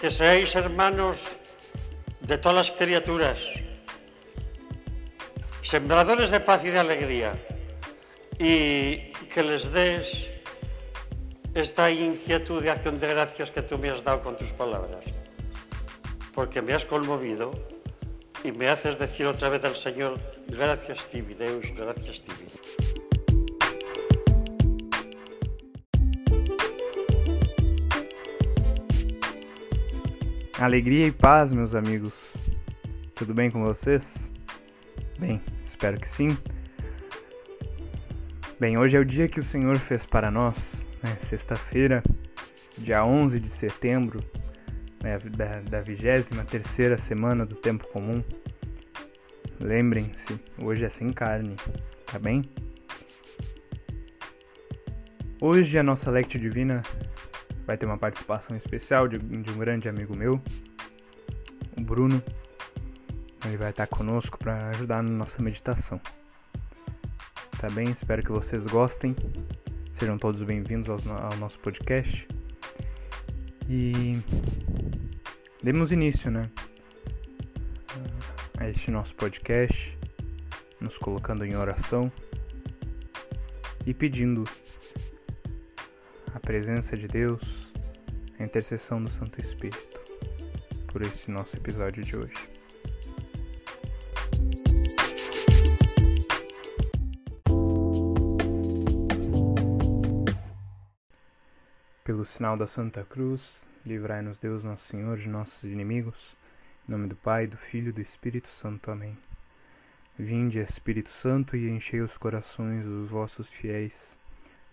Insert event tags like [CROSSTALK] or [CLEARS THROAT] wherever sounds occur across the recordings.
que seáis hermanos de todas las criaturas, sembradores de paz y de alegría, y que les des esta inquietud de acción de gracias que tú me has dado con tus palabras, porque me has conmovido y me haces decir otra vez al Señor, gracias Tibi, Deus, gracias Tibi. Alegria e paz, meus amigos. Tudo bem com vocês? Bem, espero que sim. Bem, hoje é o dia que o Senhor fez para nós, né? sexta-feira, dia 11 de setembro, né? da, vigésima terceira semana do tempo comum. Lembrem-se, hoje é sem carne, tá bem? Hoje a nossa Lectio Divina vai ter uma participação especial de, de um grande amigo meu, o Bruno. Ele vai estar conosco para ajudar na nossa meditação. Tá bem? Espero que vocês gostem. Sejam todos bem-vindos ao nosso podcast. E demos início, né? A este nosso podcast, nos colocando em oração e pedindo a presença de Deus, a intercessão do Santo Espírito, por esse nosso episódio de hoje. Pelo sinal da Santa Cruz, livrai-nos Deus Nosso Senhor de nossos inimigos. Em nome do Pai, do Filho e do Espírito Santo. Amém. Vinde, Espírito Santo, e enchei os corações dos vossos fiéis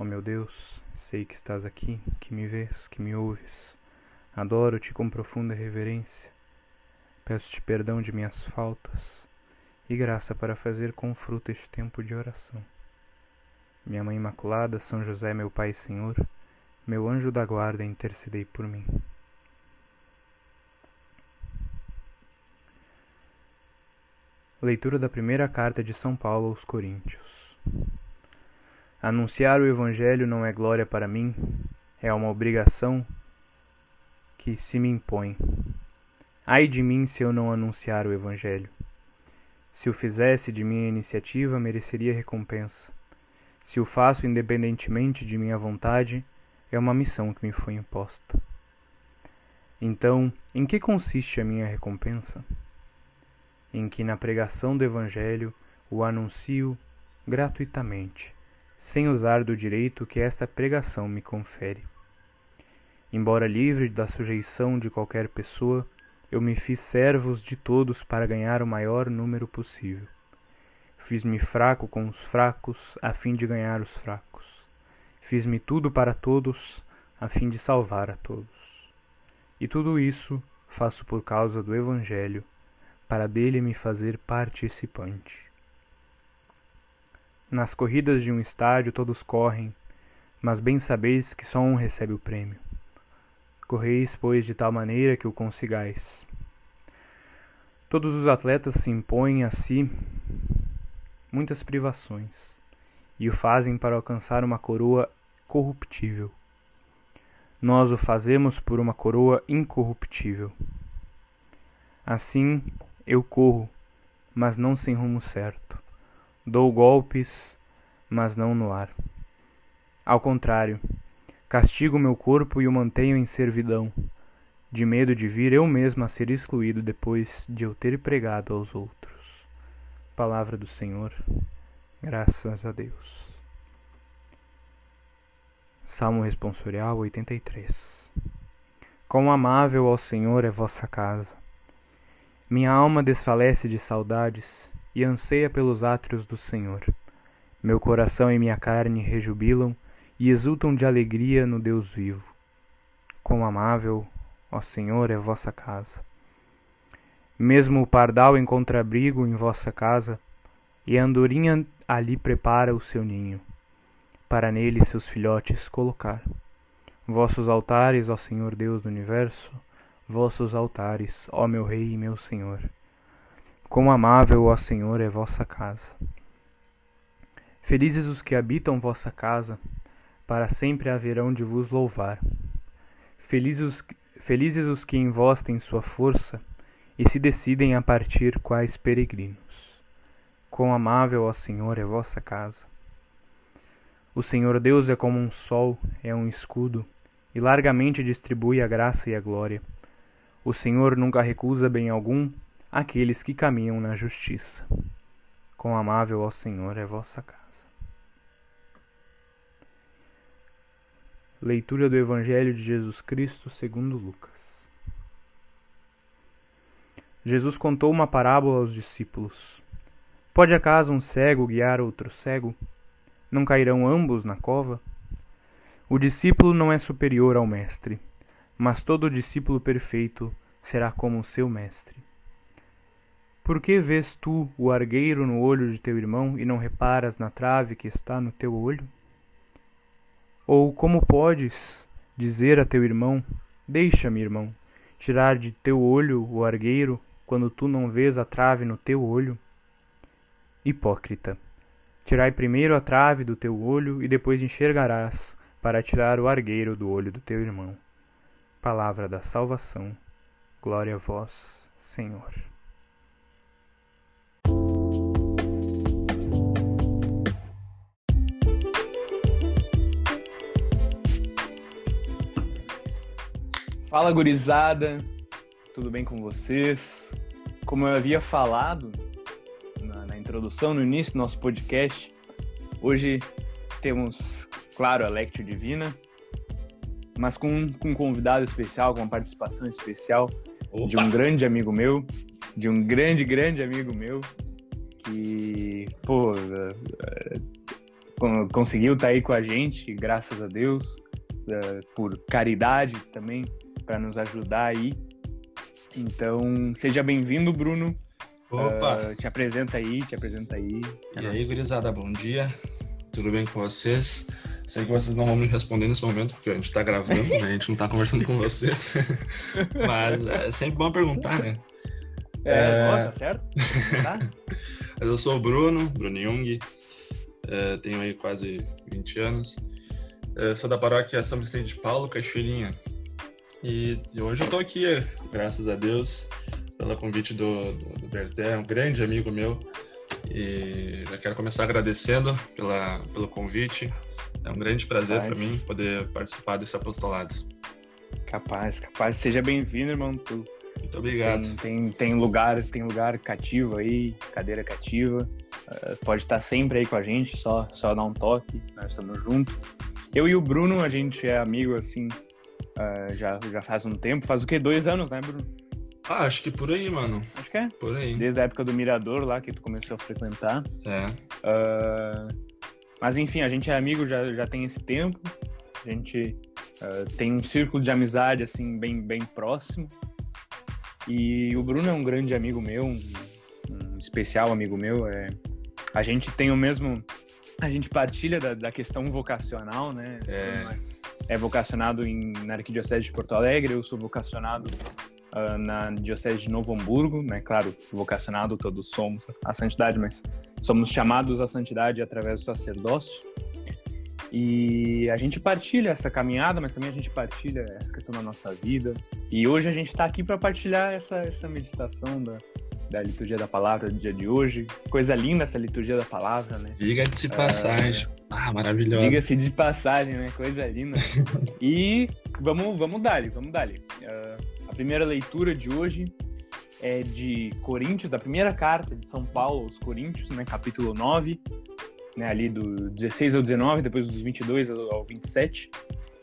Ó meu Deus, sei que estás aqui, que me vês, que me ouves. Adoro-te com profunda reverência. Peço-te perdão de minhas faltas e graça para fazer com fruto este tempo de oração. Minha Mãe Imaculada, São José, meu Pai e Senhor, meu anjo da guarda, intercedei por mim. Leitura da primeira carta de São Paulo aos Coríntios. Anunciar o Evangelho não é glória para mim, é uma obrigação que se me impõe. Ai de mim se eu não anunciar o Evangelho. Se o fizesse de minha iniciativa, mereceria recompensa. Se o faço independentemente de minha vontade, é uma missão que me foi imposta. Então, em que consiste a minha recompensa? Em que na pregação do Evangelho o anuncio gratuitamente sem usar do direito que esta pregação me confere. Embora livre da sujeição de qualquer pessoa, eu me fiz servos de todos para ganhar o maior número possível. Fiz-me fraco com os fracos, a fim de ganhar os fracos. Fiz-me tudo para todos, a fim de salvar a todos. E tudo isso faço por causa do Evangelho, para dele me fazer participante. Nas corridas de um estádio todos correm, mas bem sabeis que só um recebe o prêmio. Correis, pois, de tal maneira que o consigais. Todos os atletas se impõem a si muitas privações e o fazem para alcançar uma coroa corruptível. Nós o fazemos por uma coroa incorruptível. Assim, eu corro, mas não sem rumo certo Dou golpes, mas não no ar. Ao contrário, castigo meu corpo e o mantenho em servidão, de medo de vir eu mesmo a ser excluído depois de eu ter pregado aos outros. Palavra do Senhor, graças a Deus. Salmo Responsorial 83 Quão amável ao Senhor é vossa casa! Minha alma desfalece de saudades e anseia pelos átrios do Senhor. Meu coração e minha carne rejubilam e exultam de alegria no Deus vivo. Quão amável, ó Senhor, é vossa casa. Mesmo o pardal encontra abrigo em vossa casa, e a andorinha ali prepara o seu ninho, para nele seus filhotes colocar. Vossos altares, ó Senhor Deus do universo, vossos altares, ó meu Rei e meu Senhor. Quão amável, ó Senhor, é vossa casa. Felizes os que habitam vossa casa, para sempre haverão de vos louvar. Felizes os, felizes os que em vós têm sua força e se decidem a partir quais peregrinos. Quão amável, ó Senhor, é vossa casa. O Senhor Deus é como um sol, é um escudo, e largamente distribui a graça e a glória. O Senhor nunca recusa bem algum àqueles que caminham na justiça. Quão amável, ó Senhor, é vossa casa. Leitura do Evangelho de Jesus Cristo segundo Lucas. Jesus contou uma parábola aos discípulos. Pode acaso um cego guiar outro cego? Não cairão ambos na cova? O discípulo não é superior ao mestre, mas todo discípulo perfeito será como seu mestre. Por que vês tu o argueiro no olho de teu irmão e não reparas na trave que está no teu olho? Ou como podes dizer a teu irmão: Deixa-me, irmão, tirar de teu olho o argueiro, quando tu não vês a trave no teu olho? Hipócrita, tirai primeiro a trave do teu olho e depois enxergarás para tirar o argueiro do olho do teu irmão. Palavra da salvação. Glória a vós, Senhor. Fala gurizada, tudo bem com vocês? Como eu havia falado na, na, introdução, no início do nosso podcast, hoje temos, claro, a Lectio Divina, mas com, com um convidado especial, com uma participação especial Opa. de um grande amigo meu, de um grande, grande amigo meu, que, pô, uh, uh, conseguiu estar tá aí com a gente, graças a Deus, uh, por caridade também, para nos ajudar aí. Então, seja bem-vindo, Bruno. Opa! Uh, te apresenta aí, te apresenta aí. É e aí, gurizada, bom dia. Tudo bem com vocês? Sei que vocês não vão me responder nesse momento, porque a gente tá gravando, né? A gente não tá conversando com vocês. [LAUGHS] Mas é sempre bom perguntar, né? É, é... tá certo? Tá? [LAUGHS] eu sou o Bruno, Bruno Jung. É, tenho aí quase 20 anos. É, sou da paróquia São Vicente de Paulo, Cachoeirinha, e hoje eu estou aqui, graças a Deus, pelo convite do, do, do Berté, um grande amigo meu. E já quero começar agradecendo pela, pelo convite. É um grande prazer para mim poder participar desse apostolado. Capaz, capaz. Seja bem-vindo, irmão. Tu Muito obrigado. Tem, tem, tem, lugar, tem lugar cativo aí, cadeira cativa. Uh, pode estar sempre aí com a gente, só, só dar um toque. Nós estamos juntos. Eu e o Bruno, a gente é amigo assim Uh, já, já faz um tempo. Faz o quê? Dois anos, né, Bruno? Ah, acho que por aí, mano. Acho que é. Por aí. Desde a época do Mirador lá que tu começou a frequentar. É. Uh, mas enfim, a gente é amigo já, já tem esse tempo. A gente uh, tem um círculo de amizade, assim, bem, bem próximo. E o Bruno é um grande amigo meu, um, um especial amigo meu. É, a gente tem o mesmo. A gente partilha da, da questão vocacional, né? É é vocacionado em, na Arquidiocese de Porto Alegre, eu sou vocacionado uh, na Diocese de Novo Hamburgo, né? Claro, vocacionado todos somos à santidade, mas somos chamados à santidade através do sacerdócio. E a gente partilha essa caminhada, mas também a gente partilha essa questão da nossa vida. E hoje a gente está aqui para partilhar essa, essa meditação da, da liturgia da palavra do dia de hoje. Coisa linda essa liturgia da palavra, né? Diga-se passagem. Uh, ah, maravilhosa. Diga-se de passagem, né? Coisa linda. [LAUGHS] e vamos, vamos dar vamos dar uh, a primeira leitura de hoje é de Coríntios, da primeira carta de São Paulo aos Coríntios, né? Capítulo 9, né? Ali do 16 ao 19, depois dos 22 ao 27.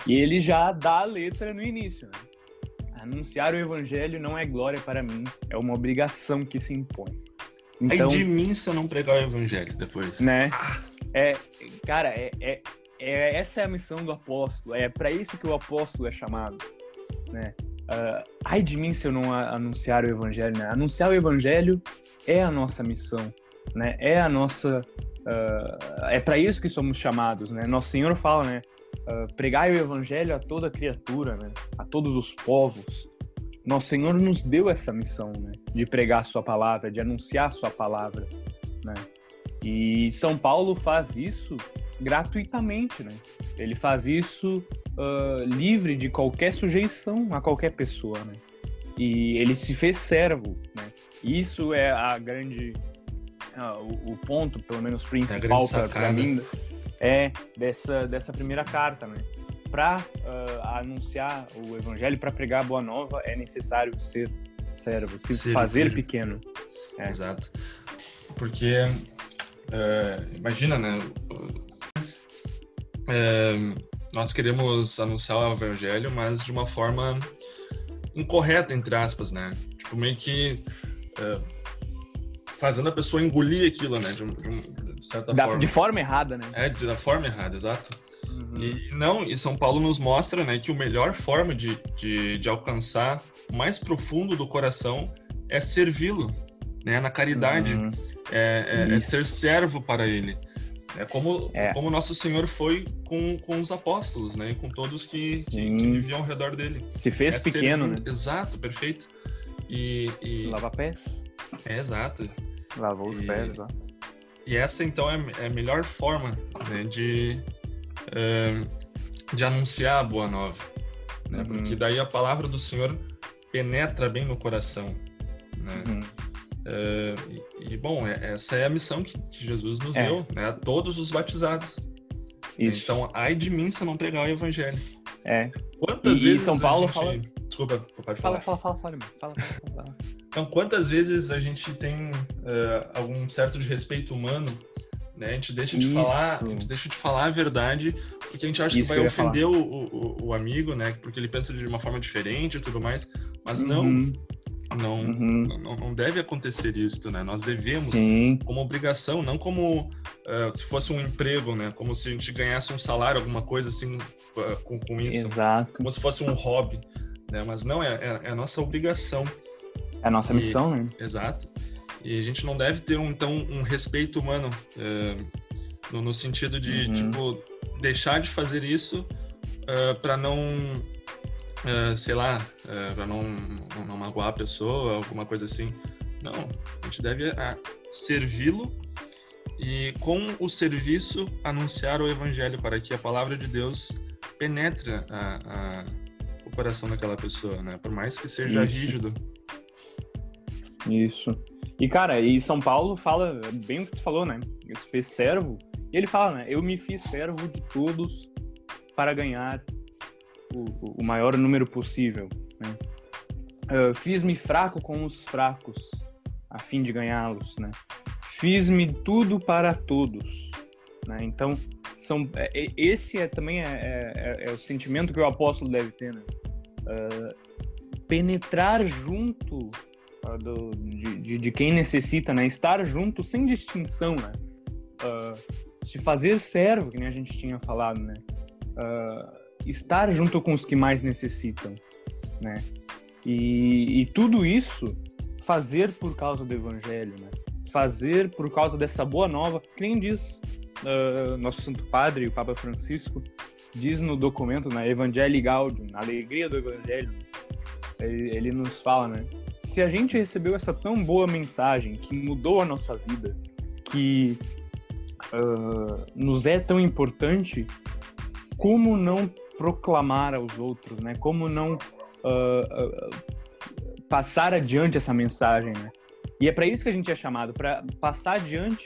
E ele já dá a letra no início, né? Anunciar o evangelho não é glória para mim, é uma obrigação que se impõe. Então, Aí de mim se eu não pregar o evangelho depois. Né? Ah. É, cara, é, é, é, essa é a missão do apóstolo. É para isso que o apóstolo é chamado, né? uh, ai de mim se eu não anunciar o evangelho, né? Anunciar o evangelho é a nossa missão, né? É a nossa uh, é para isso que somos chamados, né? Nosso Senhor fala, né? Uh, pregai o evangelho a toda criatura, né? A todos os povos. Nosso Senhor nos deu essa missão, né? De pregar a sua palavra, de anunciar a sua palavra, né? E São Paulo faz isso gratuitamente, né? Ele faz isso uh, livre de qualquer sujeição a qualquer pessoa, né? E ele se fez servo, né? Isso é a grande, uh, o, o, ponto, pelo menos principal para mim, é dessa dessa primeira carta, né? Para uh, anunciar o evangelho, para pregar a boa nova, é necessário ser servo, se ser fazer filho. pequeno. É. Exato. Porque uh, imagina, né? Uh, nós queremos anunciar o evangelho, mas de uma forma incorreta, entre aspas, né? Tipo, meio que uh, fazendo a pessoa engolir aquilo, né? De, de, de certa da, forma. De forma errada, né? É, de, da forma errada, exato. Uhum. E não, e São Paulo nos mostra, né, que a melhor forma de, de, de alcançar o mais profundo do coração é servi-lo, né? Na caridade. Uhum. É, é, é ser servo para ele. É como, é. como nosso Senhor foi com, com os apóstolos, né? E com todos que, que, que, viviam ao redor dele. Se fez é pequeno, né? Exato, perfeito. E, e... Lava pés. É, exato. Lavou os e... pés. E essa, então, é, é a melhor forma né, de, é, de anunciar a Boa Nova. Né? Uhum. Porque daí a palavra do Senhor penetra bem no coração. Né? Uhum. Uh, e, e, bom, é, essa é a missão que, que Jesus nos é. deu, né? A todos os batizados. Isso. Então, ai de mim se eu não pregar o evangelho. É. Quantas e, vezes. São Paulo gente... fala. Desculpa, pode falar. Fala, fala, fala, fala. fala, fala. Então, quantas vezes a gente tem uh, algum certo de respeito humano, né? A gente deixa de Isso. falar, a gente deixa de falar a verdade, porque a gente acha Isso que vai ofender o, o, o, amigo, né? Porque ele pensa de uma forma diferente e tudo mais. Mas uhum. não não, uhum. não, não, deve acontecer isso, né? Nós devemos, Sim. como obrigação, não como uh, se fosse um emprego, né? Como se a gente ganhasse um salário, alguma coisa assim uh, com, com isso. Exato. Como se fosse um hobby, né? Mas não, é, é, é a nossa obrigação. É a nossa e, missão, né? Exato. E a gente não deve ter, um, então, um respeito humano uh, no, no, sentido de, uhum. tipo, deixar de fazer isso para não uh, sei lá, uh, para não, não, não, magoar a pessoa, alguma coisa assim. Não, a gente deve uh, servi-lo e com o serviço anunciar o evangelho para que a palavra de Deus penetre a, a, o coração daquela pessoa, né? Por mais que seja Isso. rígido. Isso. E cara, e São Paulo fala bem o que tu falou, né? Ele se fez servo. E ele fala, né? Eu me fiz servo de todos para ganhar o, o maior número possível. Né? Uh, Fiz-me fraco com os fracos, a fim de ganhá-los. Né? Fiz-me tudo para todos. Né? Então, são, é, é esse é também é, é, é, é, o sentimento que o apóstolo deve ter. Né? Uh, penetrar junto do, de, de, quem necessita, né? estar junto sem distinção. Né? se fazer servo, que nem a gente tinha falado. Né? Uh, estar junto com os que mais necessitam, né? E, e tudo isso fazer por causa do evangelho, né? Fazer por causa dessa boa nova. Quem diz uh, nosso Santo Padre, o Papa Francisco, diz no documento, na Evangelii Gaudium, na alegria do Evangelho, ele, ele nos fala, né? Se a gente recebeu essa tão boa mensagem que mudou a nossa vida, que uh, nos é tão importante, como não proclamar aos outros, né? Como não uh, uh, passar adiante essa mensagem, né? E é para isso que a gente é chamado, para passar adiante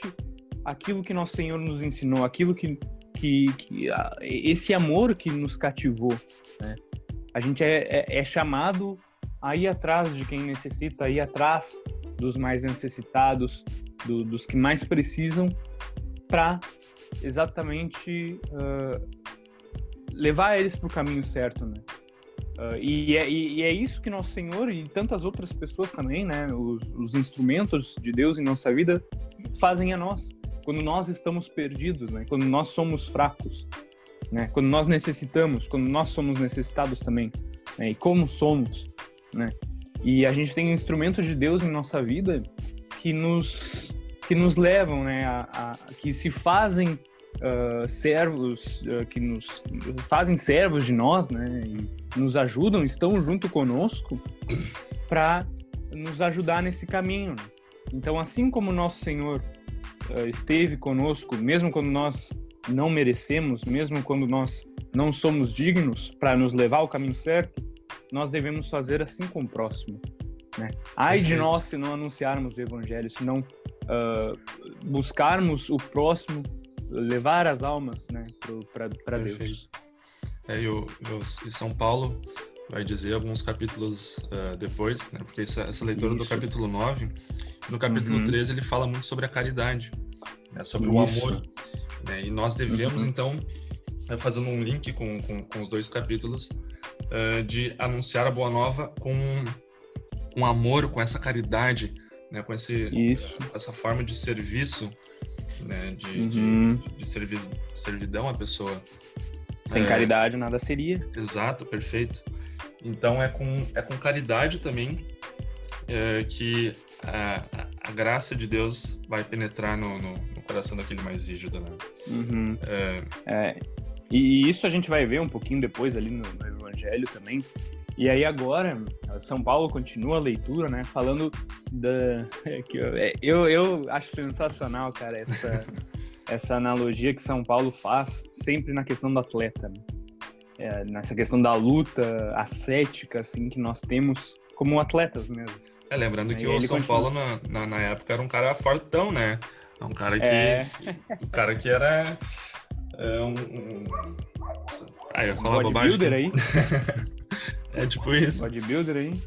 aquilo que nosso Senhor nos ensinou, aquilo que, que, que esse amor que nos cativou, né? A gente é, é, é chamado a ir atrás de quem necessita, a ir atrás dos mais necessitados, do, dos que mais precisam, para exatamente uh, levar eles para o caminho certo, né? Uh, e, é, e, é, isso que nosso Senhor e tantas outras pessoas também, né? Os, os, instrumentos de Deus em nossa vida fazem a nós. Quando nós estamos perdidos, né? Quando nós somos fracos, né? Quando nós necessitamos, quando nós somos necessitados também, né? E como somos, né? E a gente tem instrumentos de Deus em nossa vida que nos que nos levam, né, a, a que se fazem uh, servos, uh, que nos fazem servos de nós, né, e nos ajudam, estão junto conosco para nos ajudar nesse caminho. Né? Então, assim como nosso Senhor uh, esteve conosco, mesmo quando nós não merecemos, mesmo quando nós não somos dignos para nos levar ao caminho certo, nós devemos fazer assim com o próximo. Né? Ai de nós se não anunciarmos o evangelho, se não uh, buscarmos o próximo, levar as almas né, para Deus. É, e, o, e São Paulo vai dizer alguns capítulos uh, depois, né, porque essa, essa leitura Isso. do capítulo 9, no capítulo uhum. 13 ele fala muito sobre a caridade, né, sobre Isso. o amor. Né, e nós devemos, uhum. então, fazendo um link com, com, com os dois capítulos, uh, de anunciar a Boa Nova com, com amor, com essa caridade, né, com esse, uh, essa forma de serviço, né, de, uhum. de, de servi servidão à pessoa. Sem é, caridade nada seria. Exato, perfeito. Então é com, é com caridade também é, que a, a, graça de Deus vai penetrar no, no, no coração daquele mais rígido, né? Uhum. É, é, e isso a gente vai ver um pouquinho depois ali no, no Evangelho também. E aí agora, São Paulo continua a leitura, né? Falando da... [LAUGHS] que eu, é, eu, eu acho sensacional, cara, essa, [LAUGHS] essa analogia que São Paulo faz sempre na questão do atleta. Né? É, nessa questão da luta ascética, assim, que nós temos como atletas mesmo. É, lembrando que o São continua... Paulo na, na, na, época era um cara fortão, né? Um cara que, é... [LAUGHS] um cara que era é um. um... Ah, eu ia falar um bobagem. Aí? [LAUGHS] é tipo isso. Bodybuilder aí?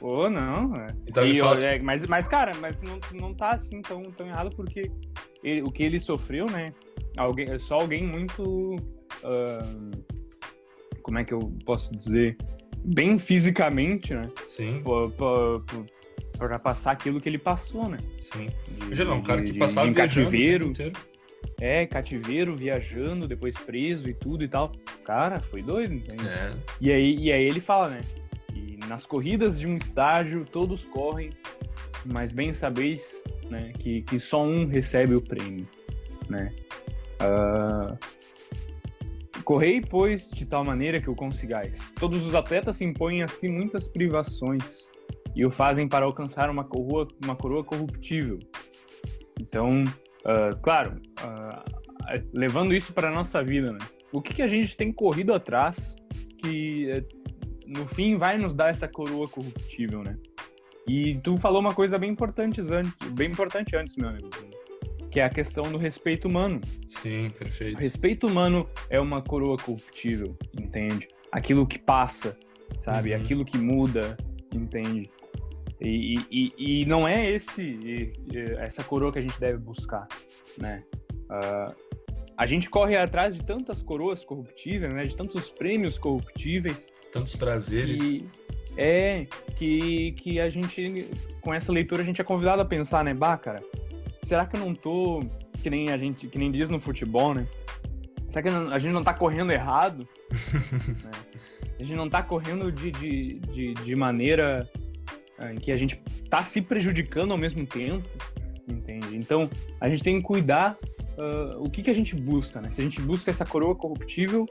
Pô, não. É. Então, e, fala... é, mas, mas, cara, mas não, não tá assim tão, tão errado porque ele, o que ele sofreu, né? Alguém, só alguém muito. Uh, como é que eu posso dizer? Bem fisicamente, né? Sim. Pra, passar aquilo que ele passou, né? Sim. De, Já não, um cara que passava em cativeiro. É, cativeiro, viajando, depois preso e tudo e tal. Cara, foi doido, entende? É. E, aí, e aí ele fala, né? E nas corridas de um estágio, todos correm, mas bem sabeis né, que, que só um recebe o prêmio, né? Uh, Correi, pois, de tal maneira que o consigais. Todos os atletas se impõem a si muitas privações e o fazem para alcançar uma coroa, uma coroa corruptível. Então, Uh, claro, uh, levando isso para a nossa vida, né? O que, que a gente tem corrido atrás que eh, no fim vai nos dar essa coroa corruptível, né? E tu falou uma coisa bem importante antes, bem importante antes, meu amigo, que é a questão do respeito humano. Sim, perfeito. O respeito humano é uma coroa corruptível, entende? Aquilo que passa, sabe? Uhum. Aquilo que muda, entende? E, e, e não é esse essa coroa que a gente deve buscar, né? Uh, a gente corre atrás de tantas coroas corruptíveis, né? De tantos prêmios corruptíveis. Tantos prazeres. E é que, que a gente, com essa leitura, a gente é convidado a pensar, né? Bah, cara, será que eu não tô, que nem a gente, que nem diz no futebol, né? Será que a gente não tá correndo errado? [LAUGHS] né? A gente não tá correndo de, de, de, de maneira em que a gente está se prejudicando ao mesmo tempo, entende? Então, a gente tem que cuidar uh, o que, que a gente busca, né? Se a gente busca essa coroa corruptível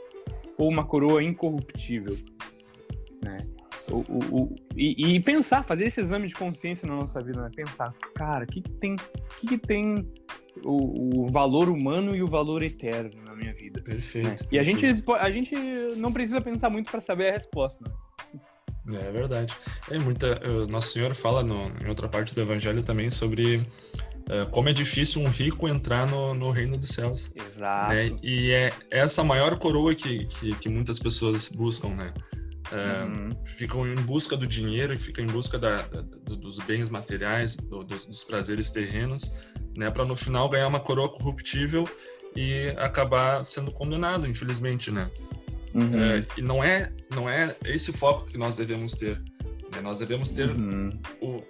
ou uma coroa incorruptível, né? O, o, o, e, e, pensar, fazer esse exame de consciência na nossa vida, né? Pensar, cara, o que, que tem, que, que tem o, o, valor humano e o valor eterno na minha vida? Perfeito. Né? E a gente, a gente não precisa pensar muito para saber a resposta, né? É verdade. É muita. Nosso Senhor fala no, em outra parte do Evangelho também sobre uh, como é difícil um rico entrar no, no reino dos céus. Exato. Né? E é essa maior coroa que, que, que muitas pessoas buscam, né? Uh, uhum. Ficam em busca do dinheiro e ficam em busca da, da, dos bens materiais, do, dos, dos, prazeres terrenos, né? Para no final ganhar uma coroa corruptível e acabar sendo condenado, infelizmente, né? Uhum. É, e não é, não é esse foco que nós devemos ter. Né? Nós devemos ter uhum. o,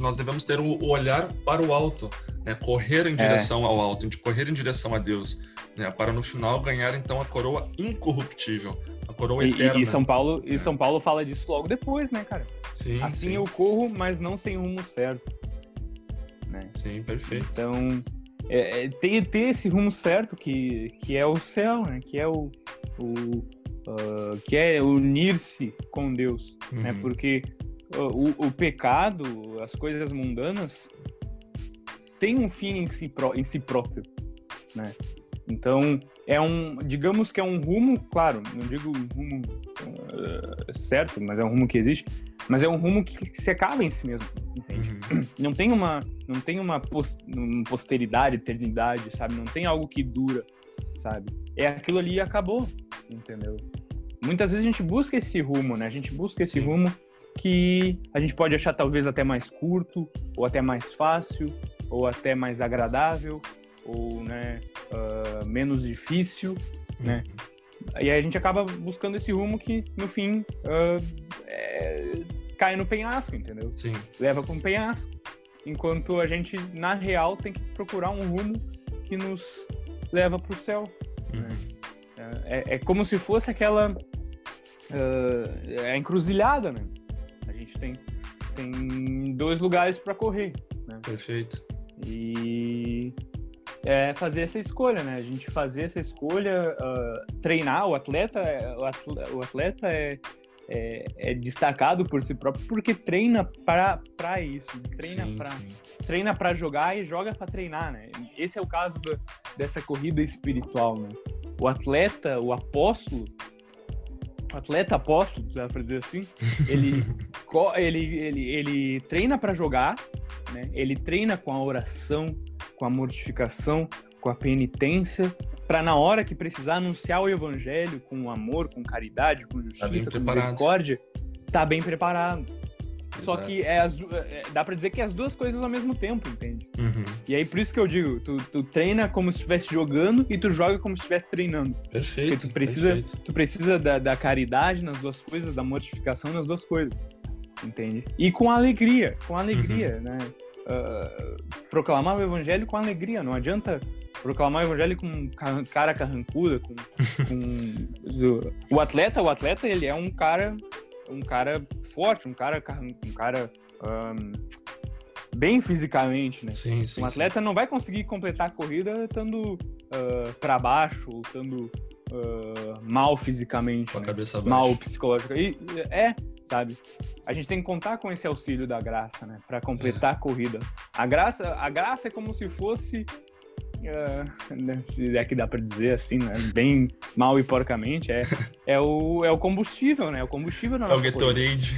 nós devemos ter o, olhar para o alto, né? correr em é. direção ao alto, correr em direção a Deus, né? para no final ganhar então a coroa incorruptível, a coroa e, eterna. E São Paulo, e é. São Paulo fala disso logo depois, né, cara? Sim, assim sim. eu corro, mas não sem rumo certo. Né? Sim, perfeito. Então, é, é, ter, ter esse rumo certo que, que é o céu, né? Que é o, o uh, que é unir-se com Deus, né? Uhum. Porque uh, o, o pecado, as coisas mundanas, tem um fim em si, pró- em si próprio, né? Então, é um, digamos que é um rumo, claro, não digo um rumo uh, certo, mas é um rumo que existe, mas é um rumo que, se acaba em si mesmo, entende? Uhum. [CLEARS THROAT] não tem uma não tem uma pos- um posteridade eternidade sabe não tem algo que dura sabe é aquilo ali e acabou entendeu muitas vezes a gente busca esse rumo né a gente busca esse rumo que a gente pode achar talvez até mais curto ou até mais fácil ou até mais agradável ou né ah, menos difícil né? E aí a gente acaba buscando esse rumo que, no fim, ah, é, cai no penhasco, entendeu? Sim, Leva para um penhasco. Enquanto a gente, na real, tem que procurar um rumo que nos leva para o céu. Uhum. É, é como se fosse aquela. é a encruzilhada, né? A gente tem, tem dois lugares para correr. perfeito. E é fazer essa escolha, né? A gente fazer essa escolha, ah, treinar o atleta, o atleta, o atleta é, é, é destacado por si próprio porque treina para isso, treina para sim. treina para jogar e joga para treinar, né? Esse é o caso da- dessa corrida espiritual, né? O atleta, o apóstolo, o atleta apóstolo, dá para dizer assim, [LAUGHS] ele, ele, ele, ele treina para jogar, né? Ele treina com a oração, com a mortificação, com a penitência, para na hora que precisar anunciar o evangelho com amor, com caridade, com bem justiça, com preparado. misericórdia, tá bem preparado. Só Exato. que é as du- é- dá pra dizer que é as duas coisas ao mesmo tempo, entende? Uhum. E aí por isso que eu digo, tu, tu treina como se estivesse jogando e tu joga como se estivesse treinando. Porque Perfeito. tu precisa, perfeito. tu precisa da, da caridade nas duas coisas, da mortificação nas duas coisas, entende? E com alegria, com alegria, Uhum. né? Ah, proclamar o evangelho com alegria, não adianta proclamar o evangelho com ca- cara carrancuda, com, com- [LAUGHS] o atleta, o atleta ele é um cara, um cara forte, um cara, um cara ahn, bem fisicamente, né? Sim, sim. um atleta não vai conseguir completar a corrida estando ah, para baixo ou estando ah, mal fisicamente, sim. Né? mal psicológica. E é, sabe? A gente tem que contar com esse auxílio da graça, né? Para completar a corrida. A graça, a graça é como se fosse né, se é que dá para dizer assim, né? Bem mal e porcamente, é, é, o, é o combustível, né? É o combustível na É o nossa corrida. Gatorade.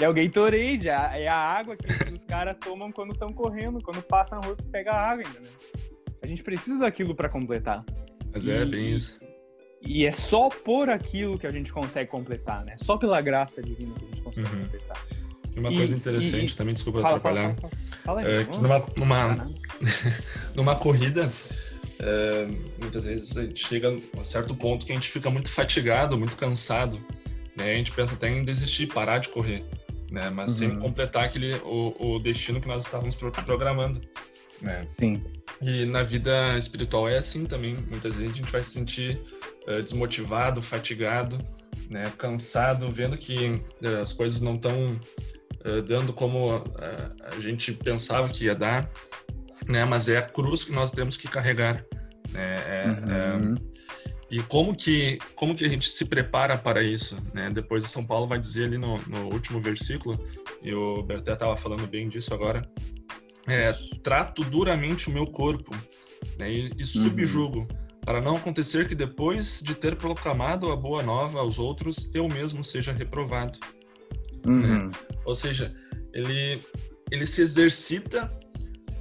É o Gatorade, é a, é a água que os caras tomam quando estão correndo, quando passa na rua pega a água, entendeu? A gente precisa daquilo para completar. Mas é E- bem isso. E é só por aquilo que a gente consegue completar, né? Só pela graça divina que a gente consegue Uhum. completar. E uma E- coisa interessante e- também, desculpa Fala, atrapalhar. fala, fala. É, que numa, numa, [LAUGHS] numa corrida, é, muitas vezes a gente chega a um certo ponto que a gente fica muito fatigado, muito cansado. Né? A gente pensa até em desistir, parar de correr. Né? Mas sem Uhum. completar aquele, o, o destino que nós estávamos pro- programando. Né? Sim. E na vida espiritual é assim também. Muitas vezes a gente vai se sentir eh, desmotivado, fatigado, né, cansado, vendo que eh, as coisas não estão dando como eh, a gente pensava que ia dar, né? Mas é a cruz que nós temos que carregar. Né? É- é- Uhum. e como que como que a gente se prepara para isso? Né? Depois São Paulo vai dizer ali no, no último versículo, e o Berté estava falando bem disso agora. É, trato duramente o meu corpo né, e, e subjugo, para não acontecer que depois de ter proclamado a boa nova aos outros, eu mesmo seja reprovado. Uhum. Ou seja, ele, ele se exercita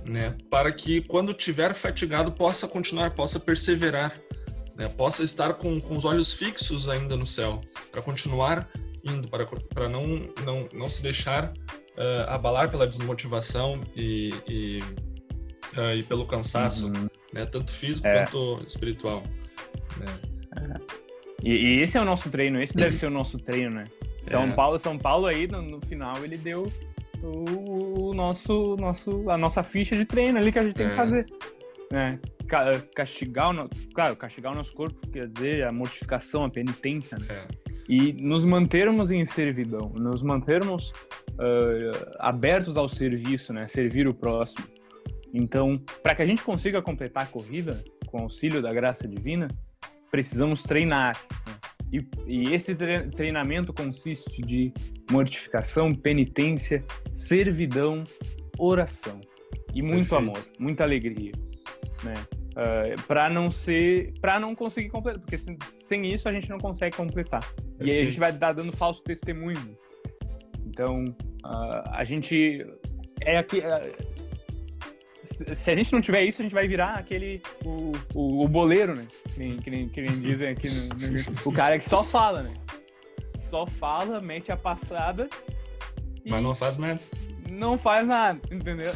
né, para que quando tiver fatigado possa continuar, possa perseverar, né, possa estar com, com os olhos fixos ainda no céu, para continuar indo, para, para não, não, não se deixar ah, abalar pela desmotivação e, e, ah, e pelo cansaço, Uhum. né, tanto físico É. quanto espiritual. né. E, e esse é o nosso treino, esse deve ser o nosso treino, né? [LAUGHS] São É. Paulo, São Paulo aí no, no final ele deu o, o nosso, nosso, a nossa ficha de treino ali que a gente tem É. que fazer, né? Ca- Castigar o no... claro, castigar o nosso corpo quer dizer a mortificação, a penitência, né? É. E nos mantermos em servidão, nos mantermos uh, abertos ao serviço, né? Servir o próximo. Então, para que a gente consiga completar a corrida com auxílio da graça divina, precisamos treinar. Né? E, e, esse treinamento consiste de mortificação, penitência, servidão, oração e muito Perfeito. amor, muita alegria, né? Uh, para não ser, para não conseguir completar, porque sem, sem, isso a gente não consegue completar. Perfeito. E aí a gente vai dar dando falso testemunho. Então, uh, a gente é aqui, uh, se a gente não tiver isso, a gente vai virar aquele. o, o, o boleiro, né? Que nem, que nem, que nem dizem aqui no, no, O cara que só fala, né? Só fala, mete a passada. Mas não faz nada. Não faz nada, entendeu?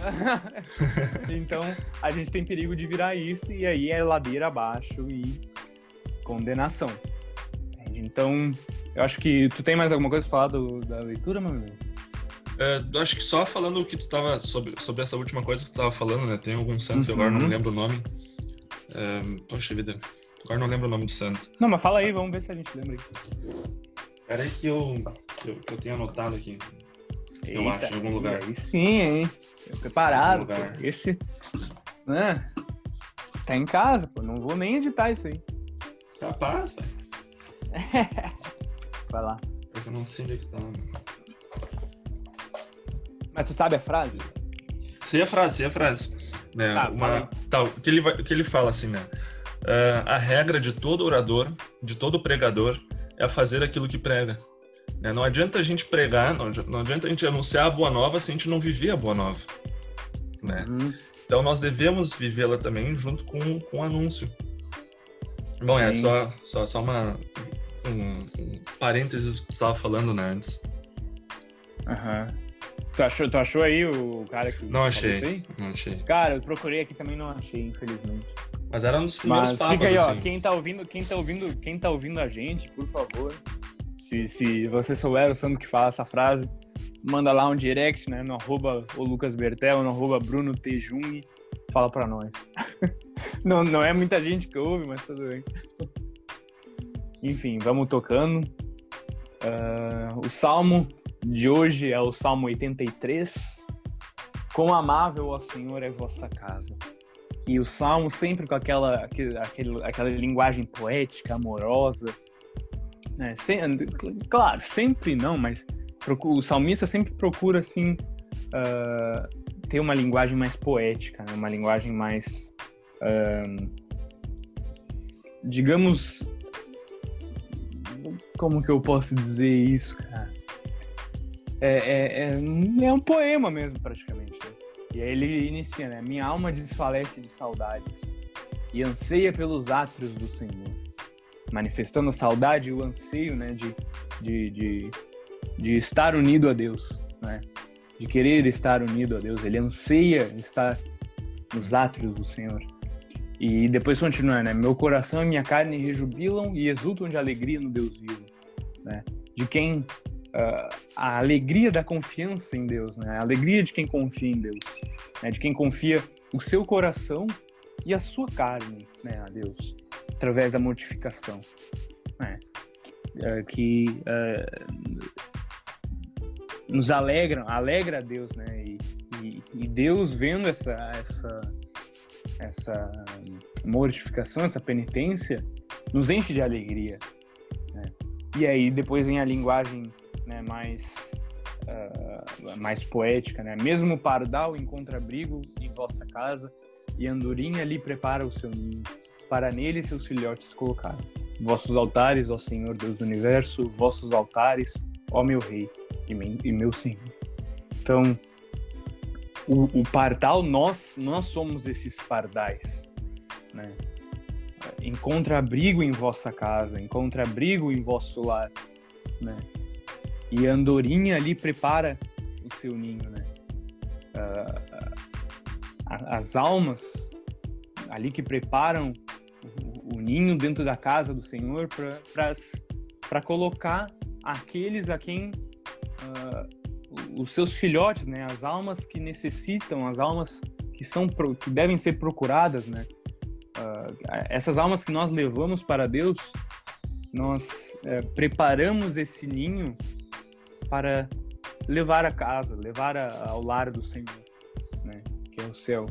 [LAUGHS] então, a gente tem perigo de virar isso e aí é ladeira abaixo e condenação. Então, eu acho que tu tem mais alguma coisa pra falar do, da leitura, meu é, acho que só falando o que tu tava sobre, sobre essa última coisa que tu tava falando, né? Tem algum santo, uhum. agora não uhum. lembro o nome. É, poxa vida, agora não lembro o nome do santo. Não, mas fala aí, vamos ver se a gente lembra. Peraí que eu, eu, eu tenho anotado aqui. Eita, eu acho, em algum lugar. Aí sim, hein? Preparado. Esse. Né? Tá em casa, pô. Não vou nem editar isso aí. Capaz, velho. [LAUGHS] Vai lá. Eu não sei onde é que tá. Mas tu sabe a frase? Sei a frase, sei a frase. Né? Tá, Uma, tá, o, que ele vai, que ele fala assim, né? Uh, a regra de todo orador, de todo pregador, é fazer aquilo que prega. Né? Não adianta a gente pregar, não, não adianta a gente anunciar a boa nova se a gente não viver a boa nova. Né? Uhum. Então nós devemos vivê-la também junto com, com o anúncio. Bom, é Sim. é só, só, só uma, um, um parênteses que você estava falando né, antes. Aham. Uhum. Tu achou, tu achou aí o cara que. Não achei. Não achei. Cara, eu procurei aqui também não achei, infelizmente. Mas era um dos primeiros Mas fica aí, assim. ó, quem tá ouvindo, quem tá ouvindo, quem tá ouvindo a gente, por favor, se, se você souber o santo que fala essa frase, manda lá um direct, né, no arroba o Lucas Bertel, no arroba Bruno T. Jung, fala pra nós. [LAUGHS] não, não é muita gente que ouve, mas tudo bem. Enfim, vamos tocando. Uh, o Salmo de hoje é o Salmo 83. Quão amável, ó Senhor, é vossa casa. E o Salmo sempre com aquela, aquele, aquela linguagem poética, amorosa. Né? Sem, claro, sempre não, mas o salmista sempre procura, assim, uh, ter uma linguagem mais poética, né? uma linguagem mais, uh, digamos, como que eu posso dizer isso, cara? É, é, é, é um poema mesmo, praticamente. Né? E aí ele inicia, né? Minha alma desfalece de saudades e anseia pelos átrios do Senhor. Manifestando a saudade e o anseio, né? De, de, de, de estar unido a Deus, né? De querer estar unido a Deus. Ele anseia estar nos átrios do Senhor. E depois continua, né? Meu coração e minha carne rejubilam e exultam de alegria no Deus vivo, né? De quem uh, a alegria da confiança em Deus, né? A alegria de quem confia em Deus, né? De quem confia o seu coração e a sua carne, né, a Deus, através da mortificação, né? Uh, que uh, nos alegram, alegra a Deus, né? E, e, e Deus vendo essa essa essa mortificação, essa penitência, nos enche de alegria. Né? E aí depois vem a linguagem né, mais, uh, mais poética, né? Mesmo pardal encontra abrigo em vossa casa e andorinha lhe prepara o seu ninho, para nele seus filhotes colocar. Vossos altares, ó Senhor Deus do Universo, vossos altares, ó meu Rei e meu Senhor. Então, o, o pardal, nós, nós somos esses pardais, né? Encontra abrigo em vossa casa, encontra abrigo em vosso lar, né? E a andorinha ali prepara o seu ninho, né? Uh, as almas ali que preparam o, o ninho dentro da casa do Senhor para colocar aqueles a quem uh, os seus filhotes, né? As almas que necessitam, as almas que são que devem ser procuradas, né? Uh, essas almas que nós levamos para Deus, nós uh, preparamos esse ninho para levar a casa, levar a, ao lar do Senhor, né? Que é o céu.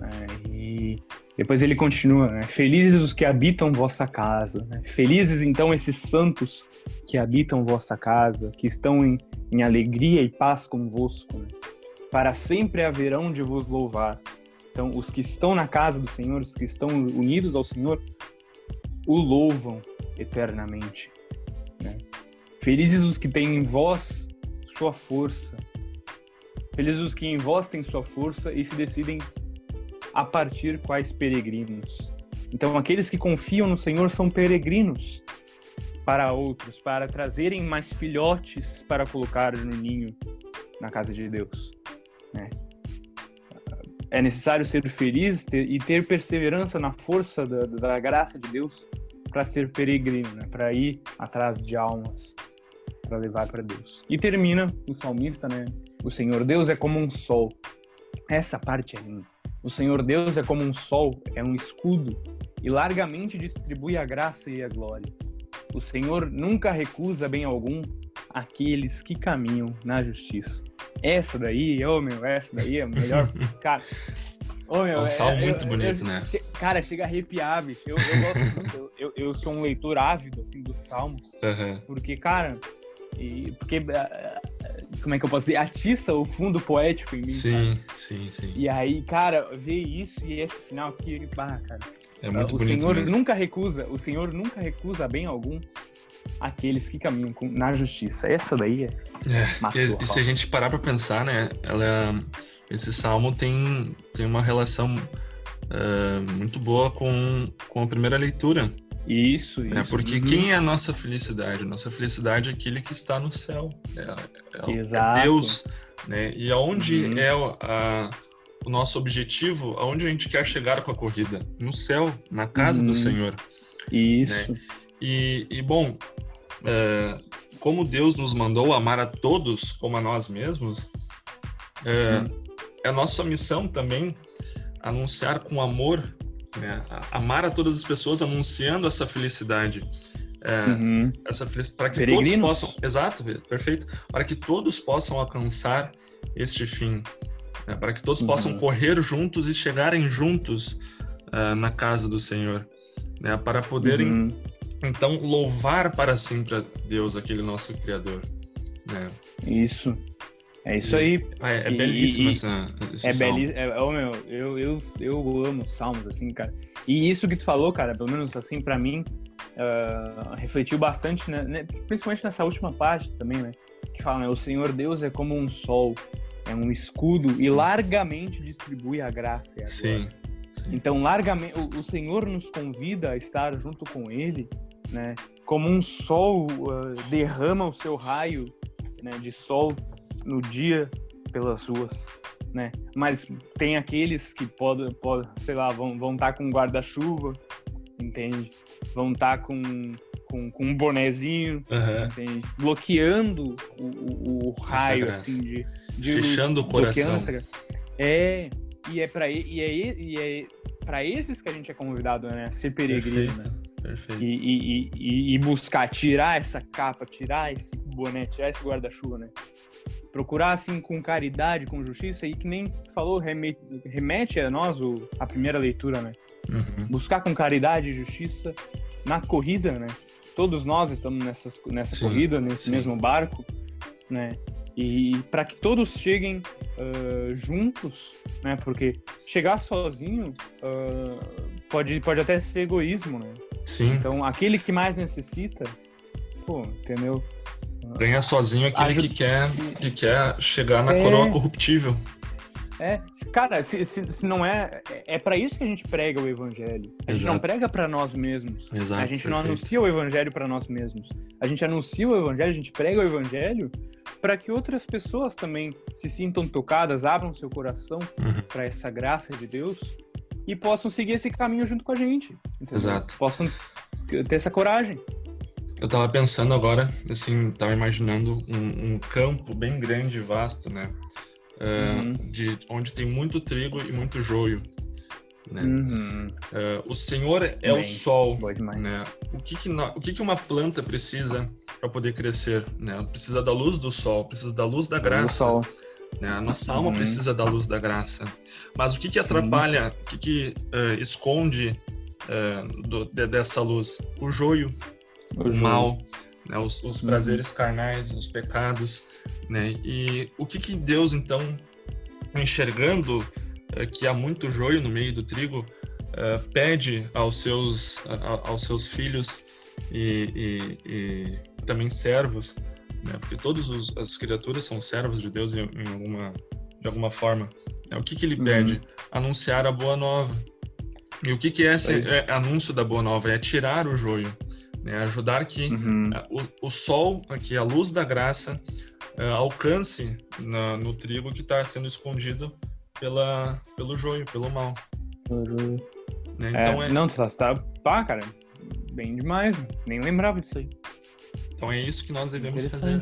É, e depois ele continua, né? Felizes os que habitam vossa casa, né? felizes então esses santos que habitam vossa casa, que estão em, em alegria e paz convosco, né? para sempre haverão de vos louvar. Então, os que estão na casa do Senhor, os que estão unidos ao Senhor, o louvam eternamente. Felizes os que têm em vós sua força. Felizes os que em vós têm sua força e se decidem a partir quais peregrinos. Então, aqueles que confiam no Senhor são peregrinos para outros, para trazerem mais filhotes para colocar no ninho na casa de Deus. Né? É necessário ser feliz ter, e ter perseverança na força da, da graça de Deus para ser peregrino, né? para ir atrás de almas, para levar para Deus. E termina o salmista, né? O Senhor Deus é como um sol. Essa parte é linda. O Senhor Deus é como um sol, é um escudo, e largamente distribui a graça e a glória. O Senhor nunca recusa bem algum aqueles que caminham na justiça. Essa daí, ô oh, meu, essa daí é a melhor. [LAUGHS] Cara, oh, meu, é um salmo é, muito eu, bonito, eu, né? Cara, chega a arrepiar, bicho. Eu, eu gosto eu, eu, sou um leitor ávido, assim, dos salmos. Uhum. Porque, cara, e, porque como é que eu posso dizer, atiça o fundo poético em mim. Sim, sim, sim. E aí, cara, ver isso e esse final aqui, bah, cara. É muito o bonito Senhor mesmo. nunca recusa, o Senhor nunca recusa bem algum aqueles que caminham com, na justiça. Essa daí é. é e, e se a gente parar para pensar, né, ela, esse salmo tem, tem uma relação uh, muito boa com, com a primeira leitura. Isso, isso. É porque uhum. quem é a nossa felicidade? Nossa felicidade é aquele que está no céu. É, é, é Deus. Né? E aonde uhum. é a, o nosso objetivo, aonde a gente quer chegar com a corrida? No céu, na casa uhum. do Senhor. Isso. Né? E, e, bom, é, como Deus nos mandou amar a todos como a nós mesmos, é, uhum. é a nossa missão também anunciar com amor né? Amar a todas as pessoas anunciando essa felicidade. É, uhum. essa para que todos possam, exato, perfeito, para que todos possam alcançar este fim, né? para que todos uhum. possam correr juntos e chegarem juntos uh, na casa do Senhor, né? para poderem uhum. então louvar para sempre a Deus, aquele nosso Criador. Né? Isso. É isso aí. É, é belíssimo e, essa, é belíssimo. É, oh, meu, eu, eu, eu amo salmos, assim, cara. E isso que tu falou, cara, pelo menos assim, para mim, uh, refletiu bastante, né, né, principalmente nessa última parte também, né? Que fala, né? O Senhor Deus é como um sol, é um escudo e largamente distribui a graça e a sim, sim. Então, largamente, o, o, Senhor nos convida a estar junto com Ele, né? Como um sol uh, derrama o seu raio né, de sol no dia pelas ruas, né? Mas tem aqueles que podem, pode, sei lá, vão vão estar tá com guarda-chuva, entende? Vão estar tá com, com, com um bonezinho, uhum. entende? Bloqueando o, o, o raio, assim, de, de Fechando luz, o coração. É, e é para e é, e é para esses que a gente é convidado, né? A ser peregrino, Perfeito. né? Perfeito. E, e, e, buscar tirar essa capa, tirar esse boné, tirar esse guarda-chuva, né? Procurar assim com caridade, com justiça e que nem falou remete, remete a nós o, a primeira leitura, né? Uhum. Buscar com caridade e justiça na corrida, né? Todos nós estamos nessa, nessa sim, corrida, nesse sim. mesmo barco, né? E para que todos cheguem uh, juntos, né? Porque chegar sozinho uh, pode, pode até ser egoísmo, né? Sim. Então, aquele que mais necessita, pô, entendeu? Ganha sozinho aquele que quer, que quer chegar na é... coroa corruptível. É, cara, se, se, se, não é. É para isso que a gente prega o evangelho. A gente Exato. não prega para nós mesmos. Exato, a gente perfeito. não anuncia o evangelho para nós mesmos. A gente anuncia o evangelho, a gente prega o evangelho para que outras pessoas também se sintam tocadas, abram seu coração uhum. para essa graça de Deus e possam seguir esse caminho junto com a gente. Entendeu? Exato. Possam ter essa coragem. Eu tava pensando agora, assim, tava imaginando um, um campo bem grande e vasto, né? Uh, uhum. de, onde tem muito trigo e muito joio. Né? Uhum. Uh, o Senhor é Bem, o sol. Né? O, que, que, o que, que uma planta precisa para poder crescer? Né? Ela precisa da luz do sol, precisa da luz da graça. sol. Né? A nossa alma Uhum. precisa da luz da graça. Mas o que, que Sim. atrapalha, o que, que eh, esconde eh, do- de- dessa luz? O joio, o, mal, né? os, os Uhum. prazeres carnais, os pecados. Né? E o que, que Deus, então, enxergando eh, que há muito joio no meio do trigo, eh, pede aos seus, a- aos seus filhos e, e- e também servos, né? porque todas as criaturas são servos de Deus em, em alguma, de alguma forma. né? O que, que ele Uhum. pede? Anunciar a boa nova. E o que, que é esse é, anúncio da boa nova? É tirar o joio, né? ajudar que Uhum. é, o, o sol, aqui, a luz da graça, é, alcance na- no trigo que está sendo escondido pela, pelo joio, pelo mal. né? Então, é, é, Não, tu tá, tá. Pá, cara. Bem demais. Nem lembrava disso aí. então é isso que nós devemos fazer.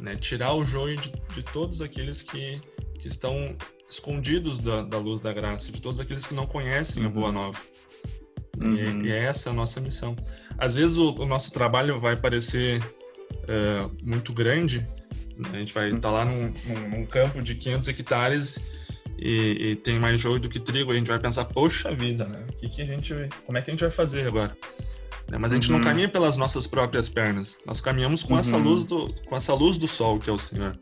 Né? Tirar o joio de, de todos aqueles que, que estão escondidos da, da luz da graça, de todos aqueles que não conhecem a Uhum. boa nova. Uhum. E, e essa é a nossa missão. Às vezes o, o nosso trabalho vai parecer é, muito grande, né? a gente vai estar lá num, num- num campo de 500 hectares e, e tem mais joio do que trigo, a gente vai pensar, poxa vida, né? Que, que a gente, como é que a gente vai fazer agora? Né? Mas a gente não Uhum. caminha pelas nossas próprias pernas, nós caminhamos com essa Uhum. luz do, com essa luz do sol que é o Senhor.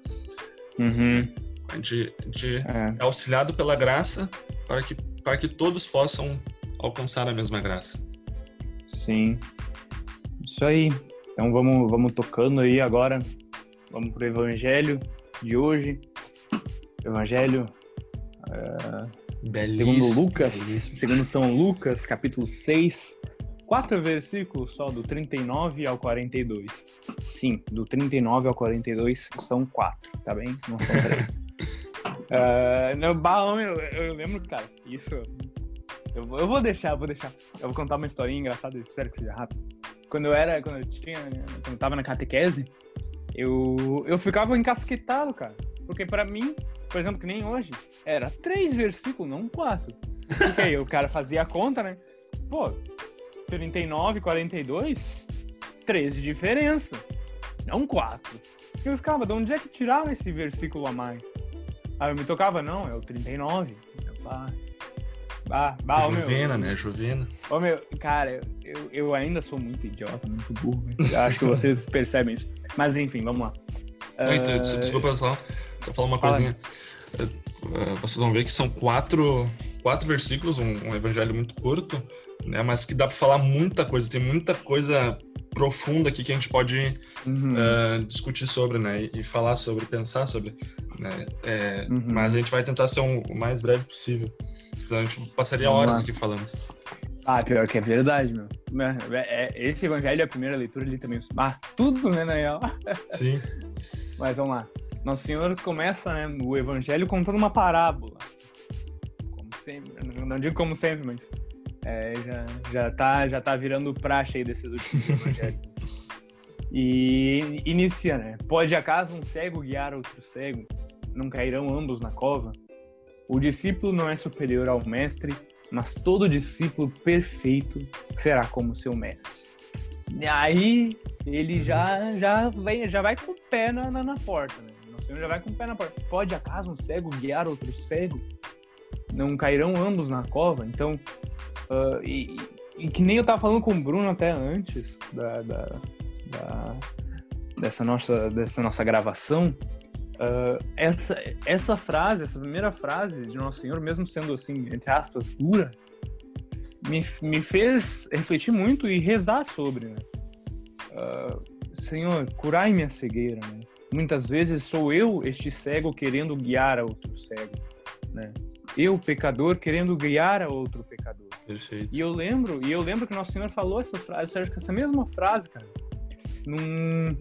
Uhum. A gente, a gente É. é auxiliado pela graça para que, para que todos possam alcançar a mesma graça. Sim. Isso aí. Então vamos, vamos tocando aí agora. Vamos pro evangelho de hoje. Evangelho segundo Lucas, belíssimo. segundo São Lucas, capítulo 6, quatro versículos só, do 39 ao 42. Sim, do 39 ao 42 são quatro, tá bem? Não são três. [LAUGHS] Não, bah, homem, eu, eu lembro, cara, isso. Eu, eu vou deixar, vou deixar. Eu vou contar uma historinha engraçada, espero que seja rápido. Quando eu era, quando eu tinha, quando eu tava na catequese, eu, eu ficava encasquetado, cara. Porque pra mim, por exemplo, que nem hoje, era três versículos, não quatro. Porque aí o cara fazia a conta, né? Pô, 39, 42, 13 de diferença. Não quatro. Eu ficava, de onde é que tirava esse versículo a mais? Aí eu me tocava, não, é o 39. Eu, bah, bah, bah, ô, meu, Juvena, né? Juvena. Ô, meu, cara, eu, eu ainda sou muito idiota, muito burro. acho que [LAUGHS] vocês percebem isso. Mas enfim, vamos lá. Oi, Ah, des- Desculpa só, só falar uma Fala. coisinha. Eh, eh, Vocês vão ver que são quatro, quatro versículos, um, um evangelho muito curto, né? Mas que dá para falar muita coisa. Tem muita coisa profunda aqui que a gente pode uhum, eh, discutir sobre, né? E, falar sobre, pensar sobre, né? Eh, Uhum. Mas a gente vai tentar ser um- o mais breve possível. Gente passaria Vamos horas lá. aqui falando. Ah, pior que é verdade, meu. É, é- esse evangelho, a primeira leitura, ele também. Ah, tudo, né, na real. [LAUGHS] Sim. Mas vamos lá. Nosso Senhor começa né, o evangelho contando uma parábola. Como sempre. Não- Não digo como sempre, mas é, já, já, tá, já tá virando praxe aí desses últimos [LAUGHS] evangelhos. E inicia, né? Pode acaso um cego guiar outro cego? Não cairão ambos na cova? O discípulo não é superior ao mestre, mas todo discípulo perfeito será como seu mestre. E aí ele já, já, vai, já vai com o pé na, na, na porta, né? Nosso Senhor já vai com o pé na porta. Pode acaso um cego guiar outro cego? Não cairão ambos na cova? Então, ah, e, e que nem eu tava falando com o Bruno até antes da, da- da- dessa, nossa, dessa nossa gravação, ah, essa, essa frase, essa primeira frase de Nosso Senhor, mesmo sendo assim, entre aspas, dura, me, me fez refletir muito e rezar sobre, né? Ah, Senhor, curai minha cegueira, né? Muitas vezes sou eu este cego querendo guiar a outro cego, né? Eu, pecador, querendo guiar a outro pecador. Perfeito. E eu lembro, e eu lembro que nosso Senhor falou essa frase, acho que essa mesma frase, cara, num,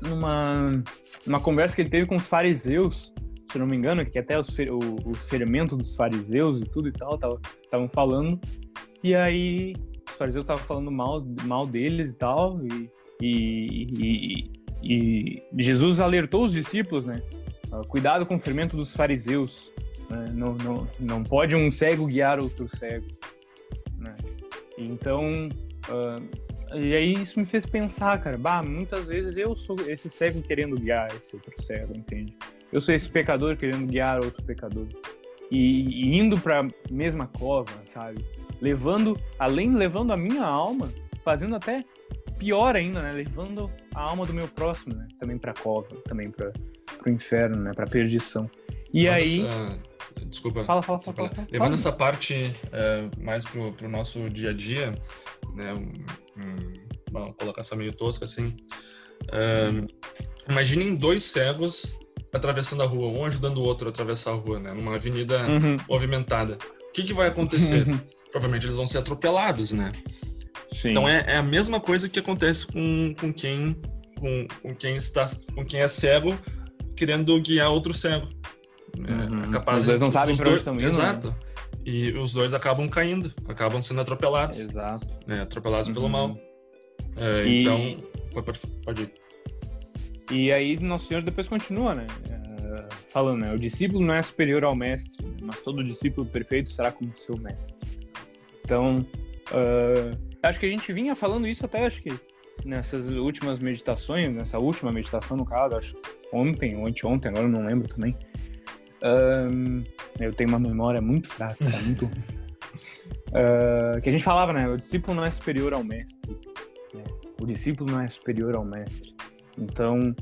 numa, numa conversa que ele teve com os fariseus, se não me engano, que até os, o, o fermento dos fariseus e tudo e tal, estavam falando, e aí os fariseus estavam falando mal, mal deles e tal, e, e, e- e Jesus alertou os discípulos, né? Ah, Cuidado com o fermento dos fariseus. Né? Não, não, não pode um cego guiar outro cego. Né? Então, uh, e aí isso me fez pensar, cara, bah, muitas vezes eu sou esse cego querendo guiar esse outro cego, entende? Eu sou esse pecador querendo guiar outro pecador. E, e indo para mesma cova, sabe? Levando, além levando a minha alma, fazendo até pior ainda, né? Levando a alma do meu próximo, né? Também para cova, também para o inferno, né? Para perdição. E aí essa... Desculpa. Fala, fala, fala. fala, fala. Levando essa parte é, mais pro, pro nosso dia a dia, né? Um, uma colocação meio tosca assim. Hum. Imaginem dois cegos atravessando a rua, um ajudando o outro a atravessar a rua, né? Numa avenida uhum. movimentada. O que, que vai acontecer? Uhum. Provavelmente eles vão ser atropelados, né? Sim. Então é, é, a mesma coisa que acontece com, com quem com, com quem está com quem é cego querendo guiar outro cego. É, uhum. É capaz os dois não sabem para onde estão indo. Exato. Né? E os dois acabam caindo, acabam sendo atropelados. Exato. Né? Atropelados uhum. pelo mal. É, e... Então, pode, ir. E aí Nosso Senhor depois continua, né? Uh, falando, né? O discípulo não é superior ao mestre, mas todo discípulo perfeito será como seu mestre. Então, uh, acho que a gente vinha falando isso até, acho que nessas últimas meditações, nessa última meditação no caso, acho ontem ou anteontem, agora eu não lembro também. Uh, eu tenho uma memória muito fraca, tá? muito uh, [LAUGHS] que a gente falava, né? O discípulo não é superior ao mestre. Né? O discípulo não é superior ao mestre. Então,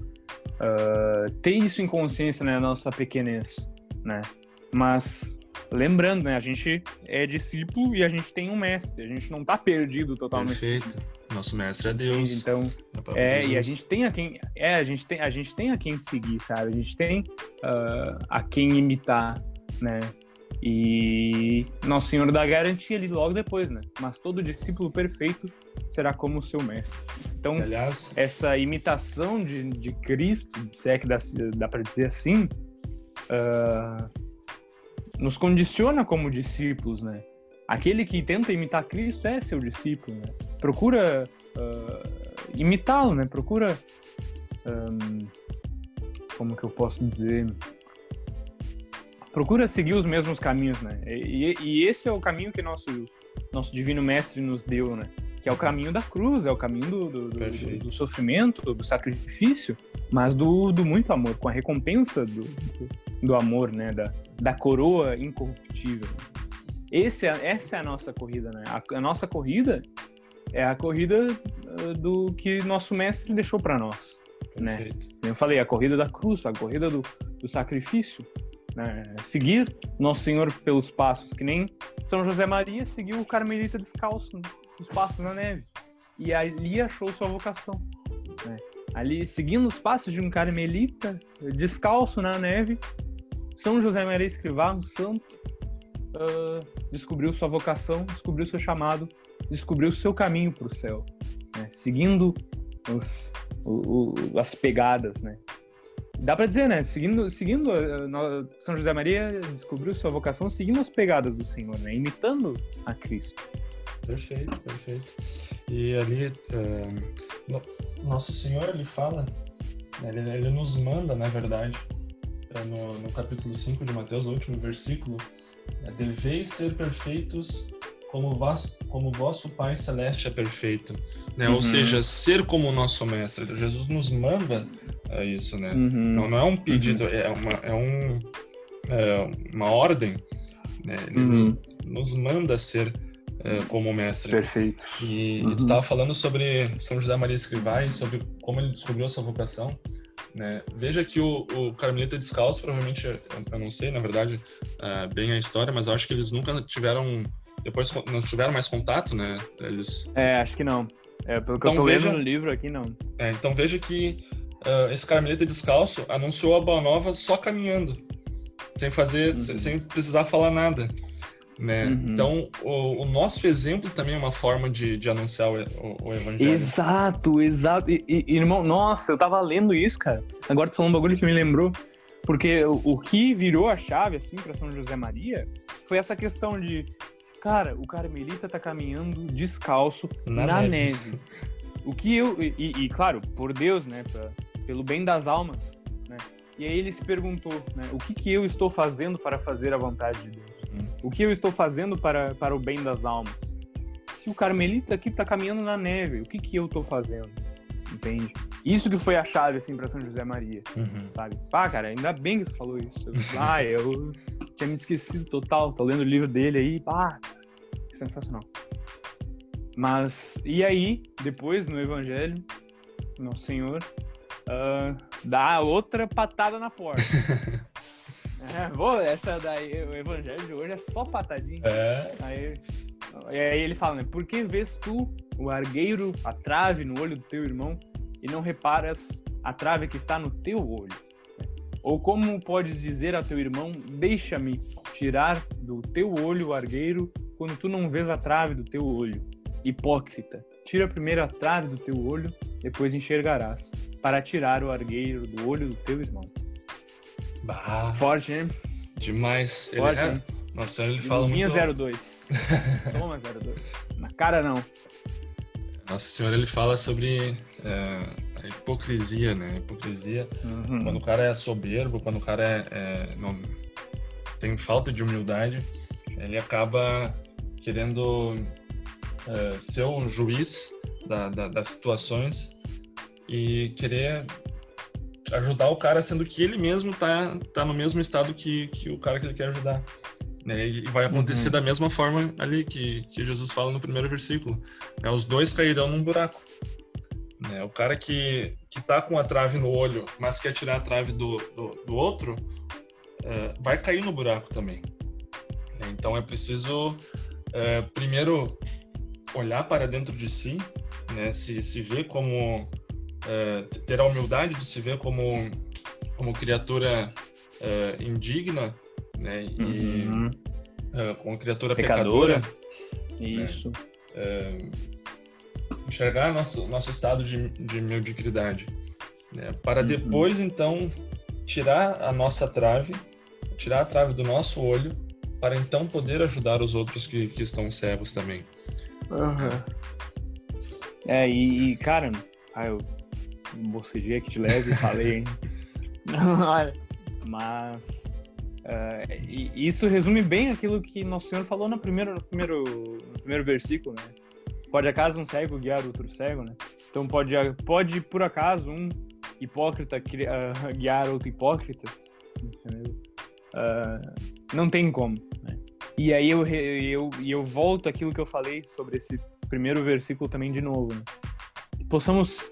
uh, ter isso em consciência, né, na nossa pequenez, né? Mas lembrando, né, a gente é discípulo e a gente tem um mestre, a gente não está perdido totalmente. Perfeito. Nosso mestre é Deus. Então, é, Jesus. e a gente tem a quem, é, a gente tem, a gente tem a quem seguir, sabe? A gente tem uh, a quem imitar, né? E Nosso Senhor dá garantia ali logo depois, né? Mas todo discípulo perfeito será como o seu mestre. Então, Aliás, essa imitação de, de Cristo, se é que dá, dá para dizer assim, uh, nos condiciona como discípulos, né? Aquele que tenta imitar Cristo é seu discípulo, né? Procura uh, imitá-lo, né? Procura. Um, como que eu posso dizer? Procura seguir os mesmos caminhos, né? E, e, esse é o caminho que nosso, nosso Divino Mestre nos deu, né? Que é o caminho da cruz, é o caminho do, do, do, do sofrimento, do sacrifício, mas do, do muito amor, com a recompensa do, do, amor, né? Da, da coroa incorruptível. Esse é, essa é a nossa corrida, né? A, a nossa corrida é a corrida uh, do que nosso mestre deixou para nós, né? Eu falei, a corrida da cruz, a corrida do, do sacrifício, né? Seguir Nosso Senhor pelos passos, que nem São José Maria seguiu o Carmelita descalço os passos na neve e ali achou sua vocação, né? Ali, seguindo os passos de um carmelita descalço na neve, São José Maria Escrivá, um santo, uh, descobriu sua vocação, descobriu seu chamado, descobriu seu caminho para o céu, né? seguindo os, o, o, as pegadas, né? Dá para dizer, né? Seguindo, seguindo uh, São José Maria descobriu sua vocação seguindo as pegadas do Senhor, né? Imitando a Cristo. Perfeito, perfeito. E ali, uh, Nosso Senhor, ele fala, né? ele, ele nos manda, na verdade, é no, no capítulo 5 de Mateus, o último versículo, é, deveis ser perfeitos como, vosso, como vosso Pai Celeste é perfeito. Né? Uhum. Ou seja, ser como o nosso Mestre. Jesus nos manda é isso, né? Uhum. Não, não é um pedido, uhum. é, uma, é, um, é uma ordem. Né? Ele uhum. nos manda ser é, como mestre. Perfeito. E, e tu estava falando sobre São José Maria Escrivá e sobre como ele descobriu a sua vocação. Né? Veja que o, o Carmelita Descalço, provavelmente, eu não sei, na verdade, uh, bem a história, mas eu acho que eles nunca tiveram, depois não tiveram mais contato, né? Eles... É, acho que não. É, pelo que então, eu tô veja, lendo no livro aqui, não. É, então veja que uh, esse Carmelita Descalço anunciou a Boa Nova só caminhando, sem fazer, uhum. sem, sem precisar falar nada. Né? Uhum. Então, o, o, nosso exemplo também é uma forma de, de anunciar o, o, o evangelho. Exato, exato. E, e, irmão, nossa, eu tava lendo isso, cara. Agora tu falou um bagulho que me lembrou. Porque o, o que virou a chave, assim, para São José Maria foi essa questão de, cara, o Carmelita tá caminhando descalço na, na neve. neve. O que eu. E, e, claro, por Deus, né? Pra, pelo bem das almas, né? E aí ele se perguntou, né, o que, que eu estou fazendo para fazer a vontade de Deus? Hum. O que eu estou fazendo para, para o bem das almas? Se o carmelita aqui está caminhando na neve, o que, que eu estou fazendo? Entende? Isso que foi a chave, assim, para São José Maria, uhum. sabe? Pá, cara, ainda bem que você falou isso. ah, [LAUGHS] eu tinha me esquecido total. Tô lendo o livro dele aí, pá, sensacional. Mas, e aí, depois, no Evangelho, Nosso Senhor uh, dá outra patada na porta. [LAUGHS] é, vou, essa daí, o Evangelho de hoje é só patadinha. É. Aí, aí ele fala, né? Por que vês tu o argueiro, a trave no olho do teu irmão e não reparas a trave que está no teu olho? Ou como podes dizer a teu irmão, deixa-me tirar do teu olho o argueiro quando tu não vês a trave do teu olho? Hipócrita, tira primeiro a trave do teu olho, depois enxergarás, para tirar o argueiro do olho do teu irmão. Bah, Forte, né? Demais. Forte, ele, é... né? Nossa, ele fala Minha muito... 02. [LAUGHS] Toma 02. Na cara não. Nossa Senhora, ele fala sobre é, a hipocrisia, né? A hipocrisia, uhum. quando o cara é soberbo, quando o cara é, é, não tem falta de humildade, ele acaba querendo é, ser o juiz da, da, das situações e querer ajudar o cara, sendo que ele mesmo tá, tá no mesmo estado que, que o cara que ele quer ajudar. Né? E vai acontecer uhum. da mesma forma ali que, que Jesus fala no primeiro versículo. Né? Os dois cairão num buraco. Né? O cara que, que tá com a trave no olho, mas quer tirar a trave do, do, do outro, é, vai cair no buraco também. Então é preciso, é, primeiro, olhar para dentro de si, né? se, se ver como. É, ter a humildade de se ver como, como criatura é, indigna né? E uhum. uh, com a criatura pecadora. pecadora né? Isso. Né? Enxergar nosso, nosso estado de, de mediocridade. Né? Para uhum. depois, então, tirar a nossa trave, tirar a trave do nosso olho, para então poder ajudar os outros que, que estão cegos também. Uhum. É, e, e cara, ah, eu bocejei aqui de leve, falei, hein? [LAUGHS] Mas Uh, e isso resume bem aquilo que Nosso Senhor falou no primeiro, no primeiro, no primeiro versículo, né? Pode acaso um cego guiar outro cego, né? Então pode, pode por acaso um hipócrita uh, [LAUGHS] guiar outro hipócrita, entendeu? Uh, não tem como, né? E aí eu, eu, eu volto aquilo que eu falei sobre esse primeiro versículo também de novo, né? Possamos,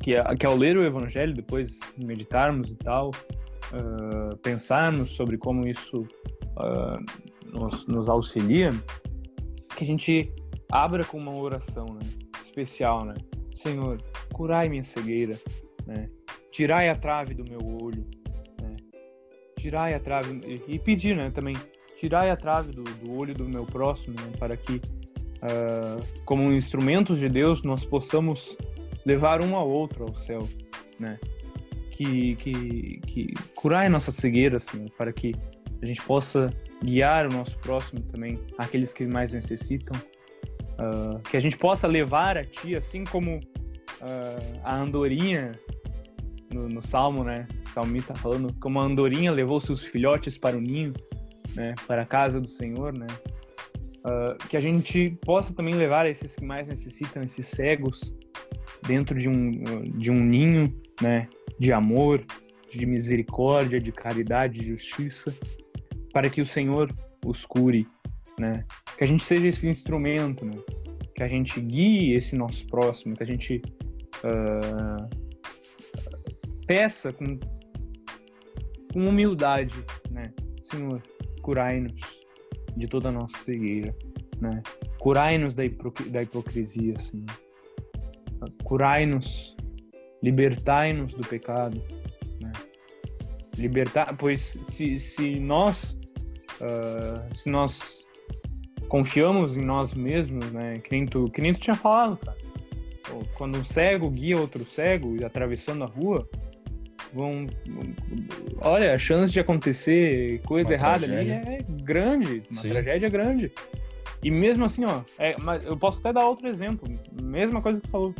que, que ao ler o Evangelho, depois meditarmos e tal, uh, pensarmos sobre como isso uh, nos, nos, auxilia, que a gente abra com uma oração né, especial, né? Senhor, curai minha cegueira, né? Tirai a trave do meu olho, né? Tirai a trave e, e pedir, né? Também tirai a trave do, do olho do meu próximo, né, para que, uh, como instrumentos de Deus, nós possamos levar um ao outro ao céu, né? que, que, que curar a nossa cegueira, assim, para que a gente possa guiar o nosso próximo também, aqueles que mais necessitam, uh, que a gente possa levar a Ti, assim como uh, a andorinha no, no, Salmo, né? O salmista falando como a andorinha levou seus filhotes para o ninho, né? Para a casa do Senhor, né? Uh, que a gente possa também levar esses que mais necessitam, esses cegos, dentro de um, de um ninho, né? de amor, de misericórdia, de caridade, de justiça, para que o Senhor os cure, né? Que a gente seja esse instrumento, né? Que a gente guie esse nosso próximo, que a gente uh, peça com, com humildade, né? Senhor, curai-nos de toda a nossa cegueira, né? Curai-nos da, da hipocrisia, Senhor. Curai-nos libertai-nos do pecado, né? Libertar, pois se, se nós uh, se nós confiamos em nós mesmos, né? Que nem tu, que nem tu tinha falado, cara. Quando um cego guia outro cego e atravessando a rua, vão, olha, a chance de acontecer coisa uma errada tragédia. ali é grande, uma Sim. tragédia grande. E mesmo assim, ó, é, mas eu posso até dar outro exemplo, mesma coisa que tu falou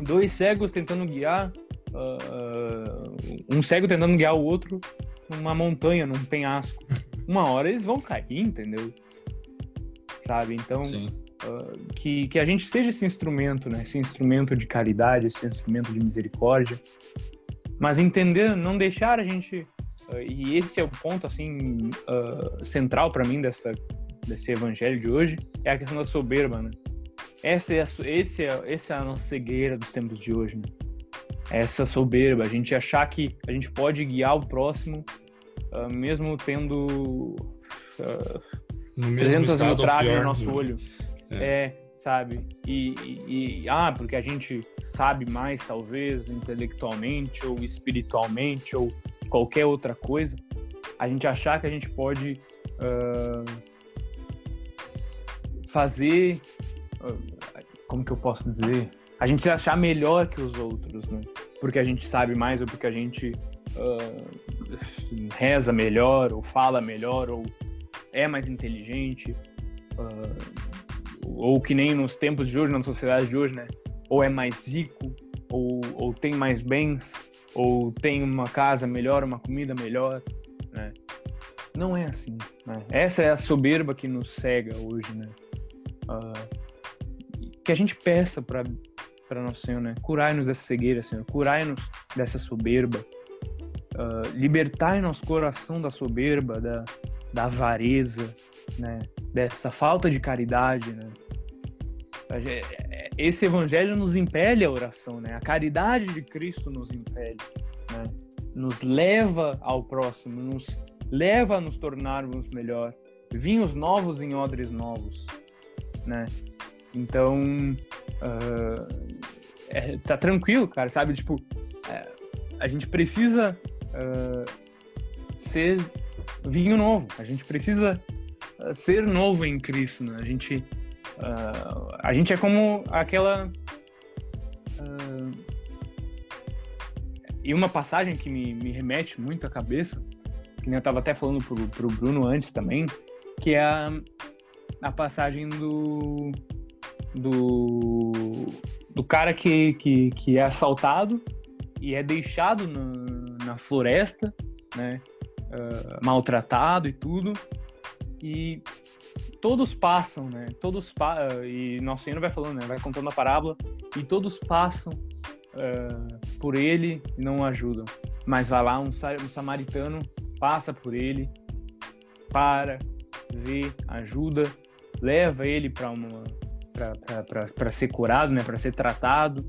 dois cegos tentando guiar uh, um cego tentando guiar o outro numa montanha, num penhasco. [LAUGHS] Uma hora eles vão cair, entendeu? Sabe? Então, uh, que, que a gente seja esse instrumento, né? Esse instrumento de caridade, esse instrumento de misericórdia. Mas entender, não deixar a gente. Uh, e esse é o ponto, assim, central para mim dessa, desse evangelho de hoje, é a questão da soberba, né? Essa é a, esse é, essa é a nossa cegueira dos tempos de hoje, né? Essa soberba, a gente achar que a gente pode guiar o próximo, uh, mesmo tendo uh, no mesmo 300 mil no nosso né? olho. É. é, sabe? E, e, e, ah, porque a gente sabe mais, talvez, intelectualmente ou espiritualmente ou qualquer outra coisa, a gente achar que a gente pode uh, fazer como que eu posso dizer? A gente se achar melhor que os outros, né? Porque a gente sabe mais ou porque a gente uh, reza melhor, ou fala melhor, ou é mais inteligente, uh, ou que nem nos tempos de hoje, na sociedade de hoje, né? Ou é mais rico, ou, ou tem mais bens, ou tem uma casa melhor, uma comida melhor, né? Não é assim, né? Essa é a soberba que nos cega hoje, né? Uh, que a gente peça para nosso Senhor, né? Curai-nos dessa cegueira, Senhor. Curai-nos dessa soberba. Uh, libertai nosso coração da soberba, da, da avareza, né? Dessa falta de caridade, né? Esse evangelho nos impele a oração, né? A caridade de Cristo nos impele, né? Nos leva ao próximo, nos leva a nos tornarmos melhor. Vinhos novos em odres novos, né? Então, uh, é, tá tranquilo, cara, sabe? Tipo, é, a gente precisa uh, ser vinho novo, a gente precisa ser novo em Cristo, né? A gente, uh, a gente é como aquela. e uma passagem que me, me remete muito à cabeça, que eu estava até falando pro, pro Bruno antes também, que é a, a passagem do do, do cara que, que, que é assaltado e é deixado na, floresta, né? Uh, maltratado e tudo. E todos passam, né? Todos pa e Nosso Senhor vai falando, né? Vai contando a parábola e todos passam uh, por ele e não o ajudam. Mas vai lá um, um samaritano passa por ele, para, vê, ajuda, leva ele para uma para ser curado, né, para ser tratado,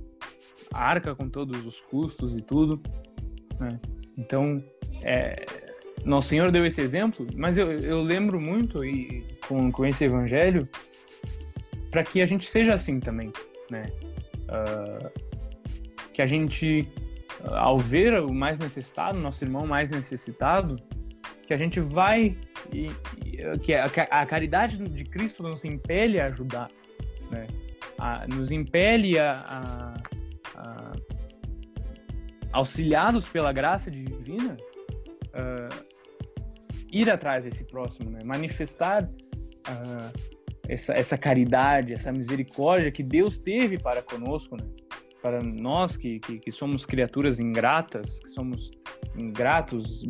arca com todos os custos e tudo. Né? Então, é, Nosso Senhor deu esse exemplo, mas eu, eu lembro muito e com, com esse evangelho para que a gente seja assim também, né? Uh, que a gente, ao ver o mais necessitado, nosso irmão mais necessitado, que a gente vai e, e que a, a, caridade de Cristo nos impele a ajudar? A, nos impele a, a, auxiliados pela graça divina, uh, ir atrás desse próximo, né? manifestar uh, essa, essa caridade, essa misericórdia que Deus teve para conosco, né? para nós que, que, que, somos criaturas ingratas, que somos ingratos,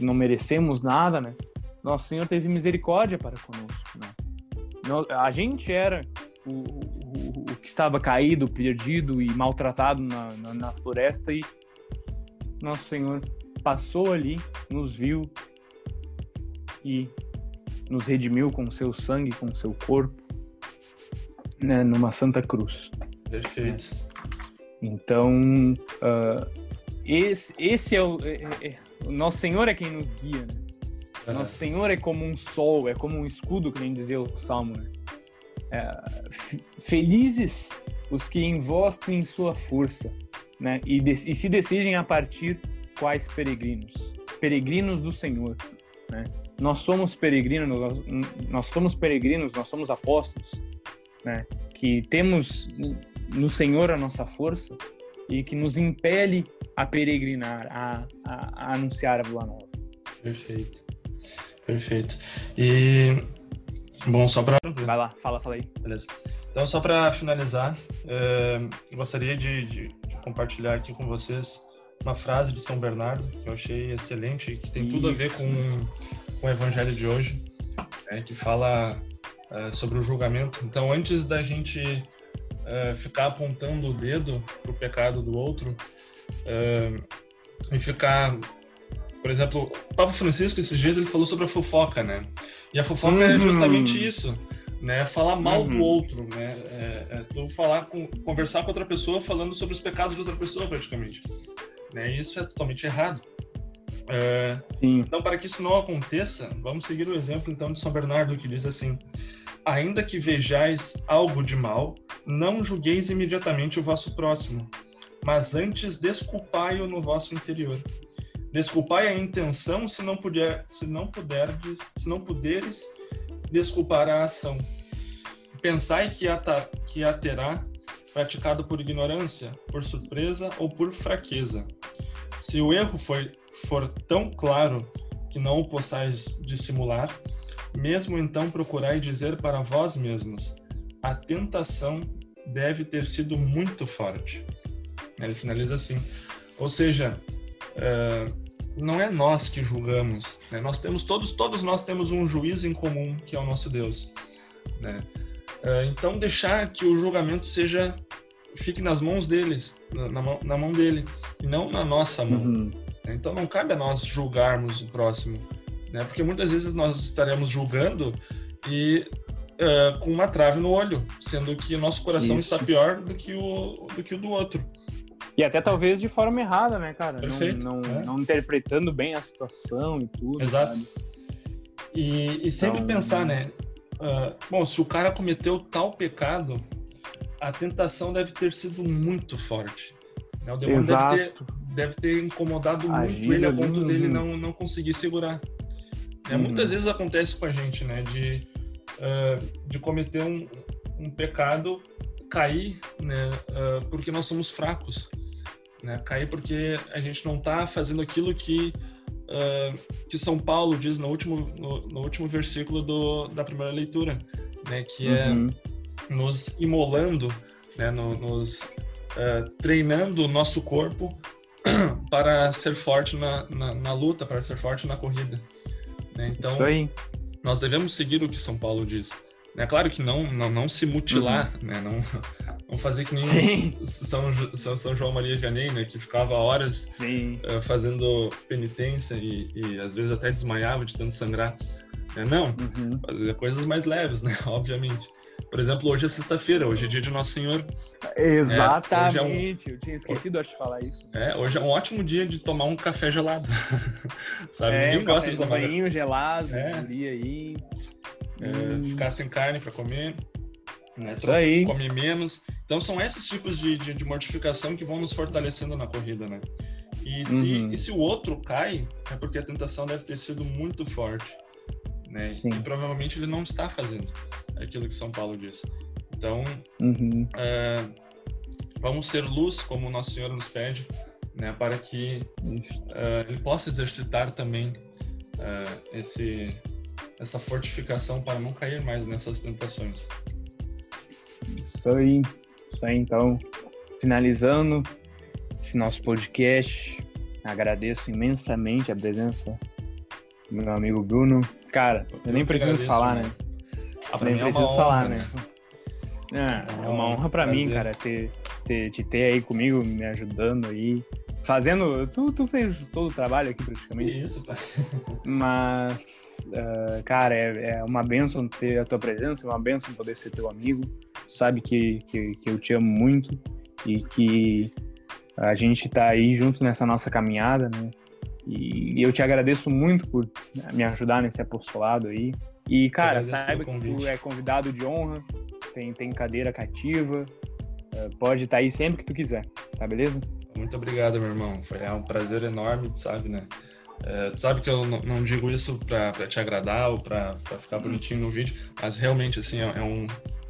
não merecemos nada, né? Nosso Senhor teve misericórdia para conosco, né? A gente era estava caído, perdido e maltratado na, na, na floresta e nosso Senhor passou ali, nos viu e nos redimiu com seu sangue, com seu corpo, né, numa Santa Cruz. Perfeito. Então, uh, esse, esse é o, é, é, o Nosso Senhor é quem nos guia. Né? Nosso Senhor é como um sol, é como um escudo, que nem dizia o Salmo. Né? É, felizes os que em vós têm sua força, né? E, de, e, se decidem a partir quais peregrinos? Peregrinos do Senhor, né? Nós somos peregrinos, nós, nós somos peregrinos, nós somos apóstolos, né? Que temos no Senhor a nossa força e que nos impele a peregrinar, a, a, a anunciar a boa nova. Perfeito, perfeito. E Bom, só para. Vai lá, fala, fala aí. Beleza. Então, só para finalizar, é, gostaria de, de, de, compartilhar aqui com vocês uma frase de São Bernardo que eu achei excelente e que tem tudo a ver com, com o evangelho de hoje, né, que fala uh, sobre o julgamento. Então, antes da gente uh, ficar apontando o dedo para o pecado do outro e ficar por exemplo, o Papa Francisco esses dias ele falou sobre a fofoca, né? E a fofoca é uhum. é justamente isso, né? Falar mal uhum. do outro, né? É, é tu falar com, conversar com outra pessoa falando sobre os pecados de outra pessoa, praticamente. Né? E isso é totalmente errado. É, então, para que isso não aconteça, vamos seguir o exemplo então de São Bernardo que diz assim: ainda que vejais algo de mal, não julgueis imediatamente o vosso próximo, mas antes desculpai-o no vosso interior. Desculpai a intenção se não puder, se não puderdes, se não puderes desculpar a ação. Pensai que a, que a terá praticado por ignorância, por surpresa ou por fraqueza. Se o erro foi, for tão claro que não o possais dissimular, mesmo então procurai dizer para vós mesmos: a tentação deve ter sido muito forte. Ele finaliza assim. Ou seja, uh, não é nós que julgamos. Né? Nós temos todos, todos nós temos um juiz em comum que é o nosso Deus. Né? Uh, então deixar que o julgamento seja fique nas mãos deles, na, na, mão, na mão dele e não na nossa mão. Uhum. Né? Então não cabe a nós julgarmos o próximo, né? Porque muitas vezes nós estaremos julgando e uh, com uma trave no olho, sendo que o nosso coração Isso. está pior do que o do que o do outro. E até talvez de forma errada, né, cara? Perfeito. Não, não, é. não interpretando bem a situação e tudo. Exato. E, e, sempre então, pensar, né? Uh, bom, se o cara cometeu tal pecado, a tentação deve ter sido muito forte. Né? O demônio deve ter, deve ter incomodado muito ele a ponto dele não, não conseguir segurar. É, uhum. Muitas vezes acontece com a gente, né? De, uh, de cometer um, um pecado, cair, né? Uh, porque nós somos fracos né? Cair porque a gente não está fazendo aquilo que uh, que São Paulo diz no último no, no, último versículo do, da primeira leitura, né? Que é uhum. nos imolando, né? No, nos uh, treinando o nosso corpo [CLEARS THROAT] para ser forte na, na, na, luta, para ser forte na corrida. Né? Então, nós devemos seguir o que São Paulo diz. É claro que não, não, não se mutilar, uhum. né? Não, não fazer que nem São, São, São, João Maria Vianney, né? Que ficava horas uh, fazendo penitência e, e, às vezes até desmaiava de tanto sangrar. É, não, uhum. fazer coisas mais leves, né? [LAUGHS] Obviamente. Por exemplo, hoje é sexta-feira, hoje é dia de Nosso Senhor. Exatamente, é, é um... eu tinha esquecido de falar isso. É, hoje é um ótimo dia de tomar um café gelado. [LAUGHS] Sabe? É, Ninguém um gosta de tomar. Um banho gelado, é. aí. É, hum. Ficar sem carne para comer. Né? Isso aí. Comer menos. Então são esses tipos de, de, de, mortificação que vão nos fortalecendo na corrida, né? E se, uhum. e se o outro cai, é porque a tentação deve ter sido muito forte. Né? Sim. E provavelmente ele não está fazendo aquilo que São Paulo diz. Então, uhum. é, vamos ser luz, como o Nosso Senhor nos pede, né? Para que é, ele possa exercitar também é, esse, essa fortificação para não cair mais nessas tentações. Isso aí, isso aí então, finalizando esse nosso podcast, agradeço imensamente a presença do meu amigo Bruno. Cara, eu, eu nem preciso agradeço, falar, né? Ah, nem é preciso é falar, honra, né? né? É, é uma honra para mim, cara, ter, ter, te ter aí comigo, me ajudando aí, fazendo. Tu, tu fez todo o trabalho aqui praticamente. Isso, tá. Mas, uh, cara, é, é uma benção ter a tua presença, é uma benção poder ser teu amigo. Tu sabe que, que, que eu te amo muito e que a gente tá aí junto nessa nossa caminhada, né? E eu te agradeço muito por me ajudar nesse apostolado aí. E, cara, saiba que tu é convidado de honra, tem, tem cadeira cativa, uh, pode estar tá aí sempre que tu quiser, tá beleza? Muito obrigado, meu irmão. Foi é um prazer enorme, sabe, né? É, tu sabe que eu não, não digo isso para te agradar ou para ficar bonitinho no vídeo, mas realmente, assim, é, é, um,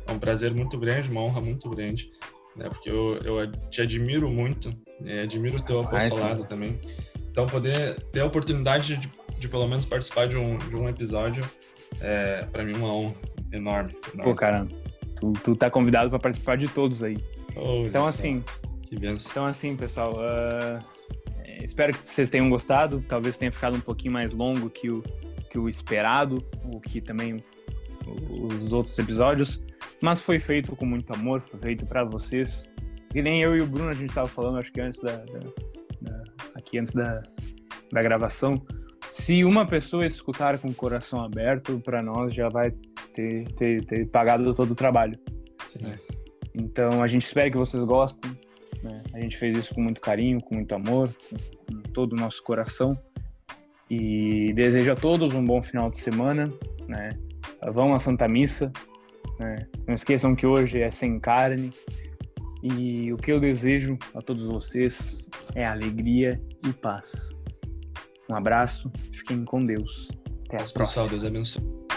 é um prazer muito grande, uma honra muito grande, né? Porque eu, eu te admiro muito, né? admiro o teu apostolado também. Então, poder ter a oportunidade de, de pelo menos participar de um, de um episódio é, para mim, uma honra enorme, enorme. Pô, cara, tu, tu tá convidado para participar de todos aí. Oh, então, assim, que benção. Então, assim, pessoal, uh, É, espero que vocês tenham gostado. Talvez tenha ficado um pouquinho mais longo que o, que o esperado, ou que também os outros episódios. Mas foi feito com muito amor, foi feito para vocês. Que nem eu e o Bruno a gente estava falando, acho que antes da, da, da aqui antes da, da gravação. Se uma pessoa escutar com o coração aberto, para nós já vai ter, ter, ter, pagado todo o trabalho. Né? Então a gente espera que vocês gostem. Né? A gente fez isso com muito carinho, com muito amor, com, com todo o nosso coração. E desejo a todos um bom final de semana. Né? Vão à Santa Missa. Né? Não esqueçam que hoje é sem carne. E o que eu desejo a todos vocês é alegria e paz. Um abraço, fiquem com Deus. Até a próxima. Deus abençoe.